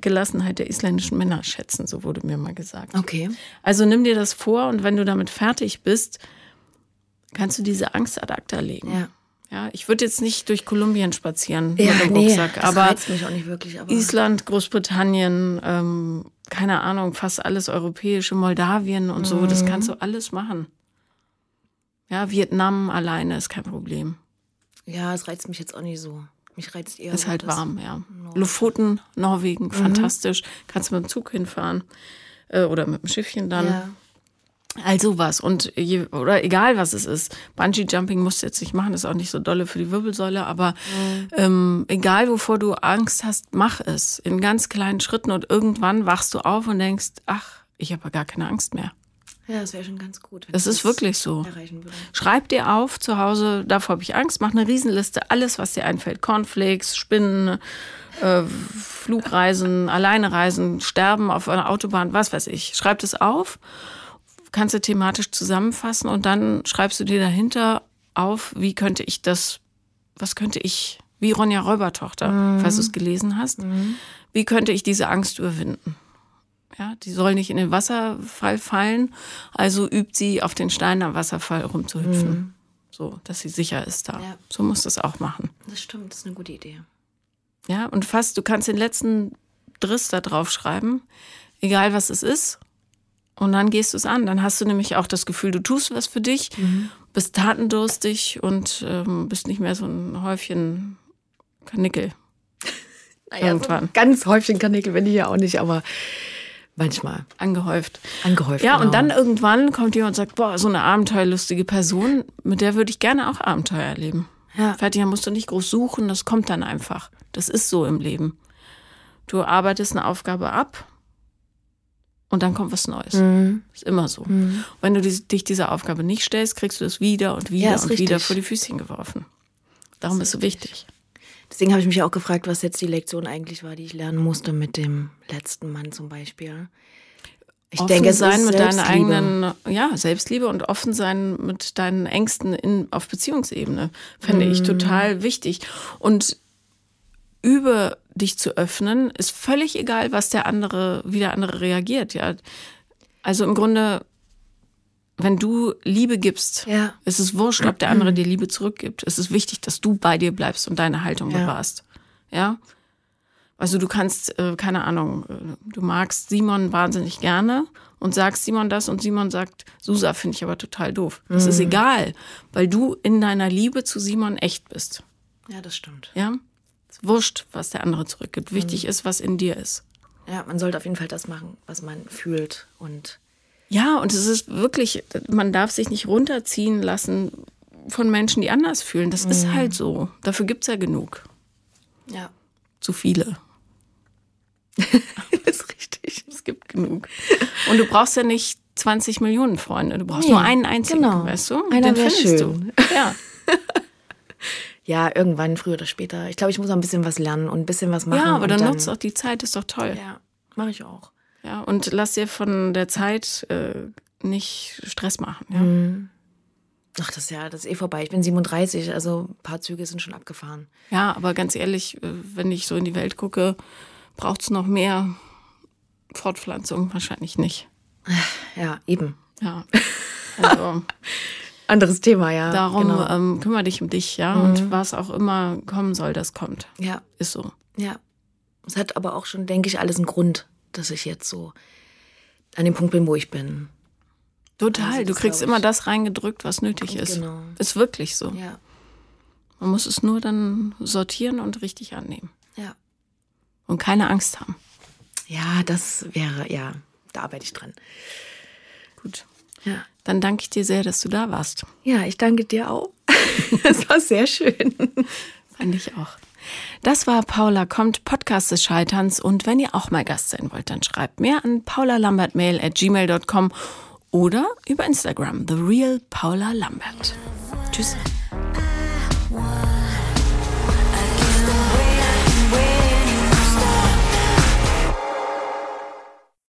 Speaker 1: Gelassenheit der isländischen Männer schätzen, so wurde mir mal gesagt.
Speaker 2: Okay.
Speaker 1: Also nimm dir das vor und wenn du damit fertig bist, kannst du diese Angst ad acta legen.
Speaker 2: Ja.
Speaker 1: Ja, ich würde jetzt nicht durch Kolumbien spazieren
Speaker 2: ja,
Speaker 1: mit dem
Speaker 2: nee,
Speaker 1: Rucksack,
Speaker 2: das
Speaker 1: aber,
Speaker 2: mich auch nicht wirklich, aber
Speaker 1: Island, Großbritannien, ähm, keine Ahnung, fast alles europäische, Moldawien und so, mhm. das kannst du alles machen. Ja, Vietnam alleine ist kein Problem.
Speaker 2: Ja, es reizt mich jetzt auch nicht so. Mich reizt eher.
Speaker 1: Ist halt warm, ja. Nord. Lofoten, Norwegen, mhm. fantastisch. Kannst du mit dem Zug hinfahren äh, oder mit dem Schiffchen dann. Ja. Also was und je, oder egal was es ist. Bungee Jumping musst du jetzt nicht machen, ist auch nicht so dolle für die Wirbelsäule, aber mhm. ähm, egal wovor du Angst hast, mach es in ganz kleinen Schritten und irgendwann wachst du auf und denkst, ach, ich habe gar keine Angst mehr.
Speaker 2: Ja, das wäre schon ganz gut.
Speaker 1: das ist wirklich so. Schreib dir auf zu Hause, davor habe ich Angst, mach eine Riesenliste, alles, was dir einfällt. Cornflakes, Spinnen, äh, Flugreisen, alleine reisen, sterben auf einer Autobahn, was weiß ich. Schreib das auf, kannst du thematisch zusammenfassen und dann schreibst du dir dahinter auf, wie könnte ich das, was könnte ich, wie Ronja Räubertochter, mhm. falls du es gelesen hast, mhm. wie könnte ich diese Angst überwinden? Ja, die soll nicht in den Wasserfall fallen, also übt sie auf den Stein am Wasserfall rumzuhüpfen. Mhm. So, dass sie sicher ist da. Ja. So muss das auch machen.
Speaker 2: Das stimmt, das ist eine gute Idee.
Speaker 1: Ja, und fast, du kannst den letzten Driss da drauf schreiben, egal was es ist. Und dann gehst du es an. Dann hast du nämlich auch das Gefühl, du tust was für dich, mhm. bist tatendurstig und ähm, bist nicht mehr so ein Häufchen Kanickel.
Speaker 2: naja, Irgendwann. So ganz Häufchen Kanickel bin ich ja auch nicht, aber Manchmal.
Speaker 1: Angehäuft.
Speaker 2: Angehäuft.
Speaker 1: Ja, genau. und dann irgendwann kommt jemand und sagt, boah, so eine abenteuerlustige Person, mit der würde ich gerne auch Abenteuer erleben. Ja. Fertig, musst du nicht groß suchen, das kommt dann einfach. Das ist so im Leben. Du arbeitest eine Aufgabe ab und dann kommt was Neues.
Speaker 2: Mhm.
Speaker 1: Ist immer so.
Speaker 2: Mhm.
Speaker 1: Wenn du dich dieser Aufgabe nicht stellst, kriegst du es wieder und wieder
Speaker 2: Ja,
Speaker 1: und wieder
Speaker 2: richtig.
Speaker 1: vor die Füßchen geworfen. Darum ist es so wichtig.
Speaker 2: Deswegen habe ich mich auch gefragt, was jetzt die Lektion eigentlich war, die ich lernen musste mit dem letzten Mann zum Beispiel. Ich
Speaker 1: offen
Speaker 2: denke, es
Speaker 1: sein mit deiner
Speaker 2: Selbstliebe.
Speaker 1: eigenen, ja, Selbstliebe und offen sein mit deinen Ängsten in, auf Beziehungsebene, fände
Speaker 2: Mhm.
Speaker 1: ich total wichtig. Und über dich zu öffnen, ist völlig egal, was der andere, wie der andere reagiert, ja. Also im Grunde, wenn du Liebe gibst,
Speaker 2: Ja.
Speaker 1: es ist wurscht, ob der andere dir Liebe zurückgibt. Es ist wichtig, dass du bei dir bleibst und deine Haltung
Speaker 2: Ja.
Speaker 1: bewahrst. Ja. Also du kannst, äh, keine Ahnung, äh, du magst Simon wahnsinnig gerne und sagst Simon das und Simon sagt, Susa finde ich aber total doof. Das ist egal, weil du in deiner Liebe zu Simon echt bist.
Speaker 2: Ja, das stimmt.
Speaker 1: Ja. Es ist wurscht, was der andere zurückgibt. Wichtig ist, was in dir ist.
Speaker 2: Ja, man sollte auf jeden Fall das machen, was man fühlt. Und
Speaker 1: Ja, und es ist wirklich, man darf sich nicht runterziehen lassen von Menschen, die anders fühlen. Das ist halt so. Dafür gibt es ja genug.
Speaker 2: ja,
Speaker 1: Zu viele.
Speaker 2: das ist richtig.
Speaker 1: Es gibt genug. Und du brauchst ja nicht 20 Millionen Freunde. Du brauchst nur einen einzigen,
Speaker 2: genau.
Speaker 1: weißt du?
Speaker 2: Einer
Speaker 1: Den findest
Speaker 2: schön.
Speaker 1: du. Ja.
Speaker 2: Ja, irgendwann, früher oder später. Ich glaube, ich muss auch ein bisschen was lernen und ein bisschen was machen.
Speaker 1: ja, aber dann nutzt auch die Zeit, ist doch toll.
Speaker 2: Ja, mache ich auch.
Speaker 1: Ja, und lass dir von der Zeit äh, nicht Stress machen. Ja?
Speaker 2: Mhm. Ach, das ist ja, das ist eh vorbei. Ich bin 37, also ein paar Züge sind schon abgefahren.
Speaker 1: ja, aber ganz ehrlich, äh, wenn ich so in die Welt gucke, braucht es noch mehr Fortpflanzung? Wahrscheinlich nicht.
Speaker 2: Ja, eben.
Speaker 1: Ja. Also
Speaker 2: Anderes Thema, ja.
Speaker 1: darum
Speaker 2: Genau.
Speaker 1: ähm, kümmere dich um dich, ja. Und was auch immer kommen soll, das kommt.
Speaker 2: Ja,
Speaker 1: Ist so.
Speaker 2: ja. Es hat aber auch schon, denke ich, alles einen Grund, dass ich jetzt so an dem Punkt bin, wo ich bin.
Speaker 1: Total.
Speaker 2: Also
Speaker 1: du kriegst immer das reingedrückt, was nötig ist.
Speaker 2: Genau.
Speaker 1: Ist wirklich so.
Speaker 2: Ja,
Speaker 1: Man muss es nur dann sortieren und richtig annehmen.
Speaker 2: ja.
Speaker 1: Und keine Angst haben.
Speaker 2: Ja, das wäre, ja, da arbeite ich dran.
Speaker 1: Gut.
Speaker 2: Ja.
Speaker 1: Dann danke ich dir sehr, dass du da warst.
Speaker 2: Ja, ich danke dir auch. Es war sehr schön.
Speaker 1: Fand ich auch. Das war Paula kommt, Podcast des Scheiterns. Und wenn ihr auch mal Gast sein wollt, dann schreibt mir an paulalambertmail at gmail.com oder über Instagram, the real Paula Lambert. Tschüss.